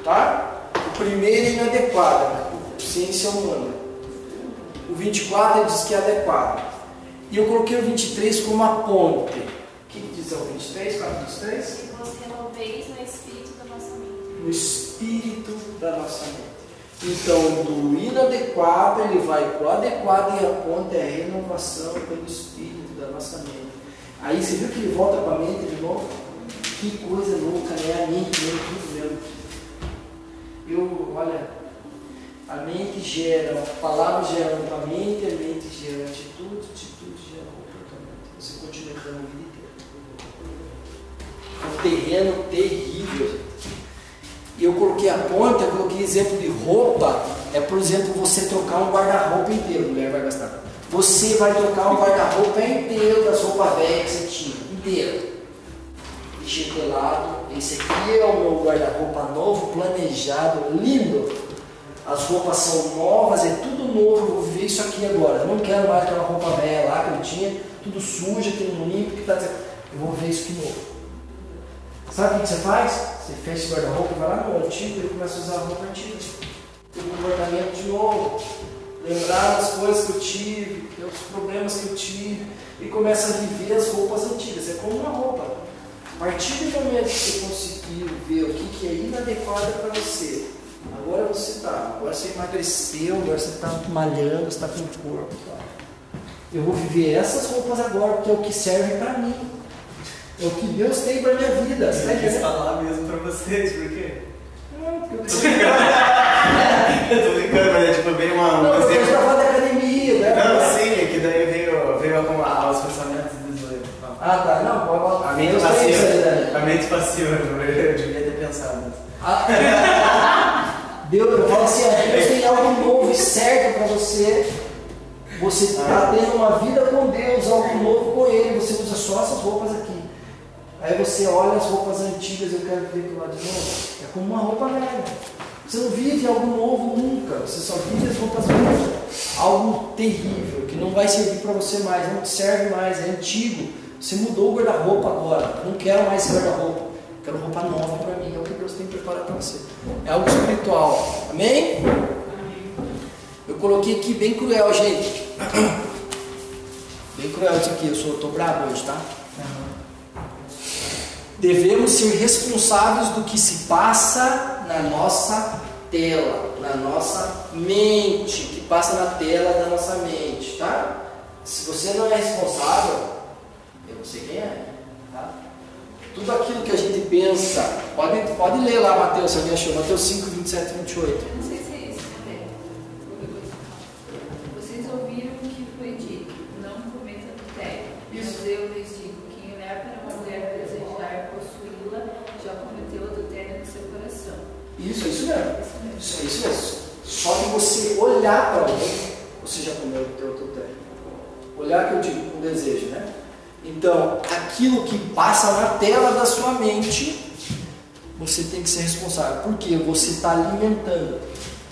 Tá? O primeiro é inadequado, a ciência humana. O 24 ele diz que é adequado. E eu coloquei o 23 como a ponte. O que que diz o 23? 4, 23? Renoveis no espírito da vossa mente. no espírito da nossa mente. Então, do inadequado ele vai para o adequado e a ponta é a renovação pelo espírito da nossa mente. Aí você viu que ele volta para a mente de novo? Que coisa louca, né? A mente tudo mesmo. Eu, olha, a mente gera, a palavra gera a mente, a mente gera atitude, atitude gera comportamento. Você continua dando vida um terreno terrível. E eu coloquei a ponta, eu coloquei exemplo de roupa, é por exemplo você trocar um guarda-roupa inteiro, mulher vai gastar. Você vai trocar um guarda-roupa inteiro das roupas velhas que você tinha, inteiro. Enxertelado, esse aqui é o meu guarda-roupa novo, planejado, lindo. As roupas são novas, é tudo novo, eu vou ver isso aqui agora. Eu não quero mais aquela roupa velha lá que eu tinha, tudo suja, tudo limpo, que tá. Eu vou ver isso aqui novo. Sabe o que você faz? Você fecha esse guarda-roupa, vai lá no antigo e começa a usar a roupa antiga. ter um comportamento de novo, lembrar das coisas que eu tive, os problemas que eu tive, e começa a viver as roupas antigas. É como uma roupa. A partir do momento que você conseguiu ver o que, que é inadequado para você, agora você está, agora você emagreceu, agora você está malhando, você está com o corpo. Tá? Eu vou viver essas roupas agora, porque é o que serve para mim. É o que Deus tem para minha vida. Você tá quis falar mesmo para vocês, por quê? Não, porque eu tô Eu tô brincando, mas é tipo bem uma. Não, eu exemplo. estou falando da academia, né? Não, sim, é que daí veio, veio alguma, aos pensamentos do zoeiro. Ah, tá. Não, pode. A mente Eu né? passiva. A mente passiva, eu devia ter pensado. Ah, Deus, eu falo assim, ó, Deus tem algo novo e certo para você. Você está tendo uma vida com Deus, algo novo com Ele. Você usa só essas roupas aqui. Aí você olha as roupas antigas, eu quero ver aquilo lá de novo. É como uma roupa velha. Você não vive algo novo nunca. Você só vive as roupas velhas. Algo terrível, que não vai servir para você mais, não te serve mais, é antigo. Você mudou o guarda-roupa agora. Não quero mais guarda-roupa. Quero roupa nova para mim. É o que Deus tem preparado para você. É algo espiritual. Amém? Eu coloquei aqui bem cruel, gente. Bem cruel isso aqui. Eu sou, tô brabo hoje, tá? Devemos ser responsáveis do que se passa na nossa tela, na nossa mente, que passa na tela da nossa mente, tá? Se você não é responsável, eu não sei quem é, tá? Tudo aquilo que a gente pensa, pode, pode ler lá, Mateus, alguém achou, Mateus 5, 27 e 28. Eu não sei se é isso também. Vocês ouviram o que foi dito, não cometa adultério. Mas Isso. eu lhes digo, quem olhar para uma mulher e desejar possuí-la, já cometeu adultério no seu coração. Isso, é isso mesmo. Isso mesmo. Isso, é isso mesmo. Só que você olhar para alguém, você já comeu o teu adultério. Olhar que eu digo com desejo, né? Então, aquilo que passa na tela da sua mente, você tem que Porque você está alimentando.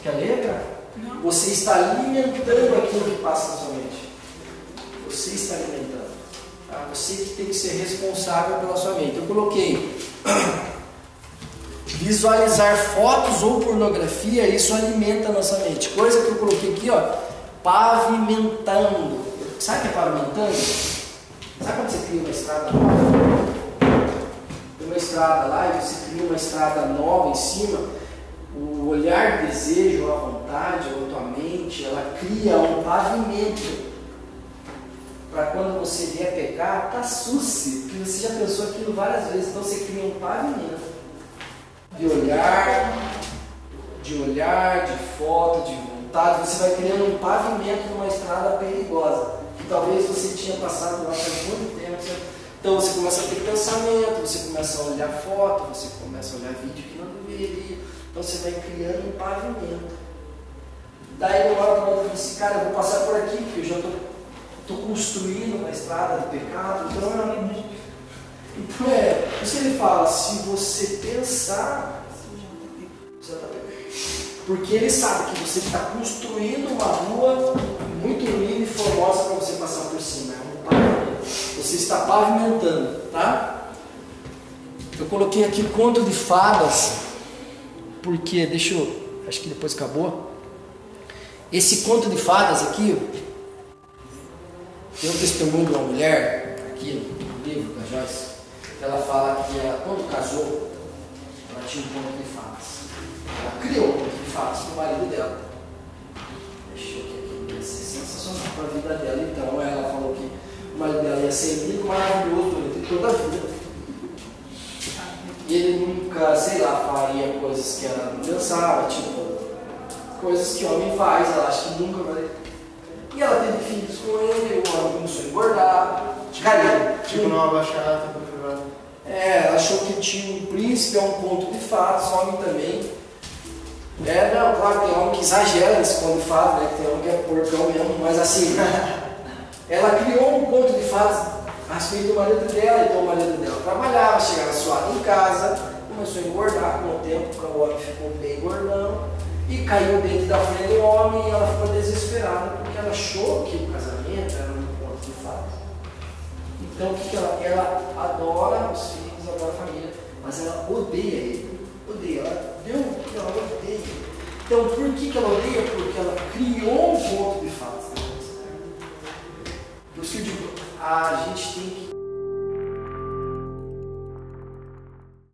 Quer ler, cara? Você está alimentando aquilo que passa na sua mente. Você está alimentando. tá? Você que tem que ser responsável pela sua mente. Eu coloquei visualizar fotos ou pornografia, isso alimenta a nossa mente. Coisa que eu coloquei aqui, ó, pavimentando. Sabe o que é pavimentando? Sabe quando você cria uma estrada nova? Uma estrada lá e você cria uma estrada nova em cima, o olhar, desejo, a vontade, ou a tua mente, ela cria um pavimento para quando você vier pecar, tá suce, porque você já pensou aquilo várias vezes, então você cria um pavimento de olhar, de olhar, de foto, de vontade, você vai criando um pavimento numa estrada perigosa, que talvez você tinha passado lá faz muito tempo. você- Então você começa a ter pensamento, você começa a olhar foto, você começa a olhar vídeo que não deveria, então você vai criando um pavimento. Daí uma hora para outra, assim, cara, eu vou passar por aqui, porque eu já estou construindo uma estrada do pecado, então é então é, ele fala, se você pensar, você tá pecando. porque ele sabe que você está construindo uma rua muito linda e formosa para você passar por cima. É um pavimento. Você está pavimentando, tá? Eu coloquei aqui conto de fadas, porque, deixa eu, acho que depois acabou. Esse conto de fadas aqui, tem um testemunho de uma mulher, aqui no livro da Joyce, ela fala que ela, quando casou, ela tinha um conto de fadas. Ela criou um conto de fadas para o marido dela. Deixa eu ver aqui, ser sensacional para a vida dela. Então ela falou que marido dela ia ser lindo, maravilhoso durante toda a vida. E ele nunca, sei lá, faria coisas que ela não pensava, tipo, coisas que homem faz, ela acha que nunca vai. E ela teve filhos com ele, o homem começou a engordar. Cara, Tipo, não abaixar privada. é, ela achou que tinha um príncipe, é um conto de fadas, homem também. É, não, claro, tem homem que exagera nesse conto de fadas, né? Tem homem que é porcão mesmo, mas assim, ela criou um conto de fadas a respeito do marido dela, então o marido dela trabalhava, chegava suado em casa, começou a engordar com o tempo, o homem ficou bem gordão, e caiu dentro da frente do homem e ela ficou desesperada, porque ela achou que o casamento era um conto de fadas. Então o que, que ela Ela adora os filhos, adora a família, mas ela odeia ele. Odeia. Ela deu ela odeia. Então, por que, que ela odeia? Porque ela criou um ponto de fato. Digo, a gente tem que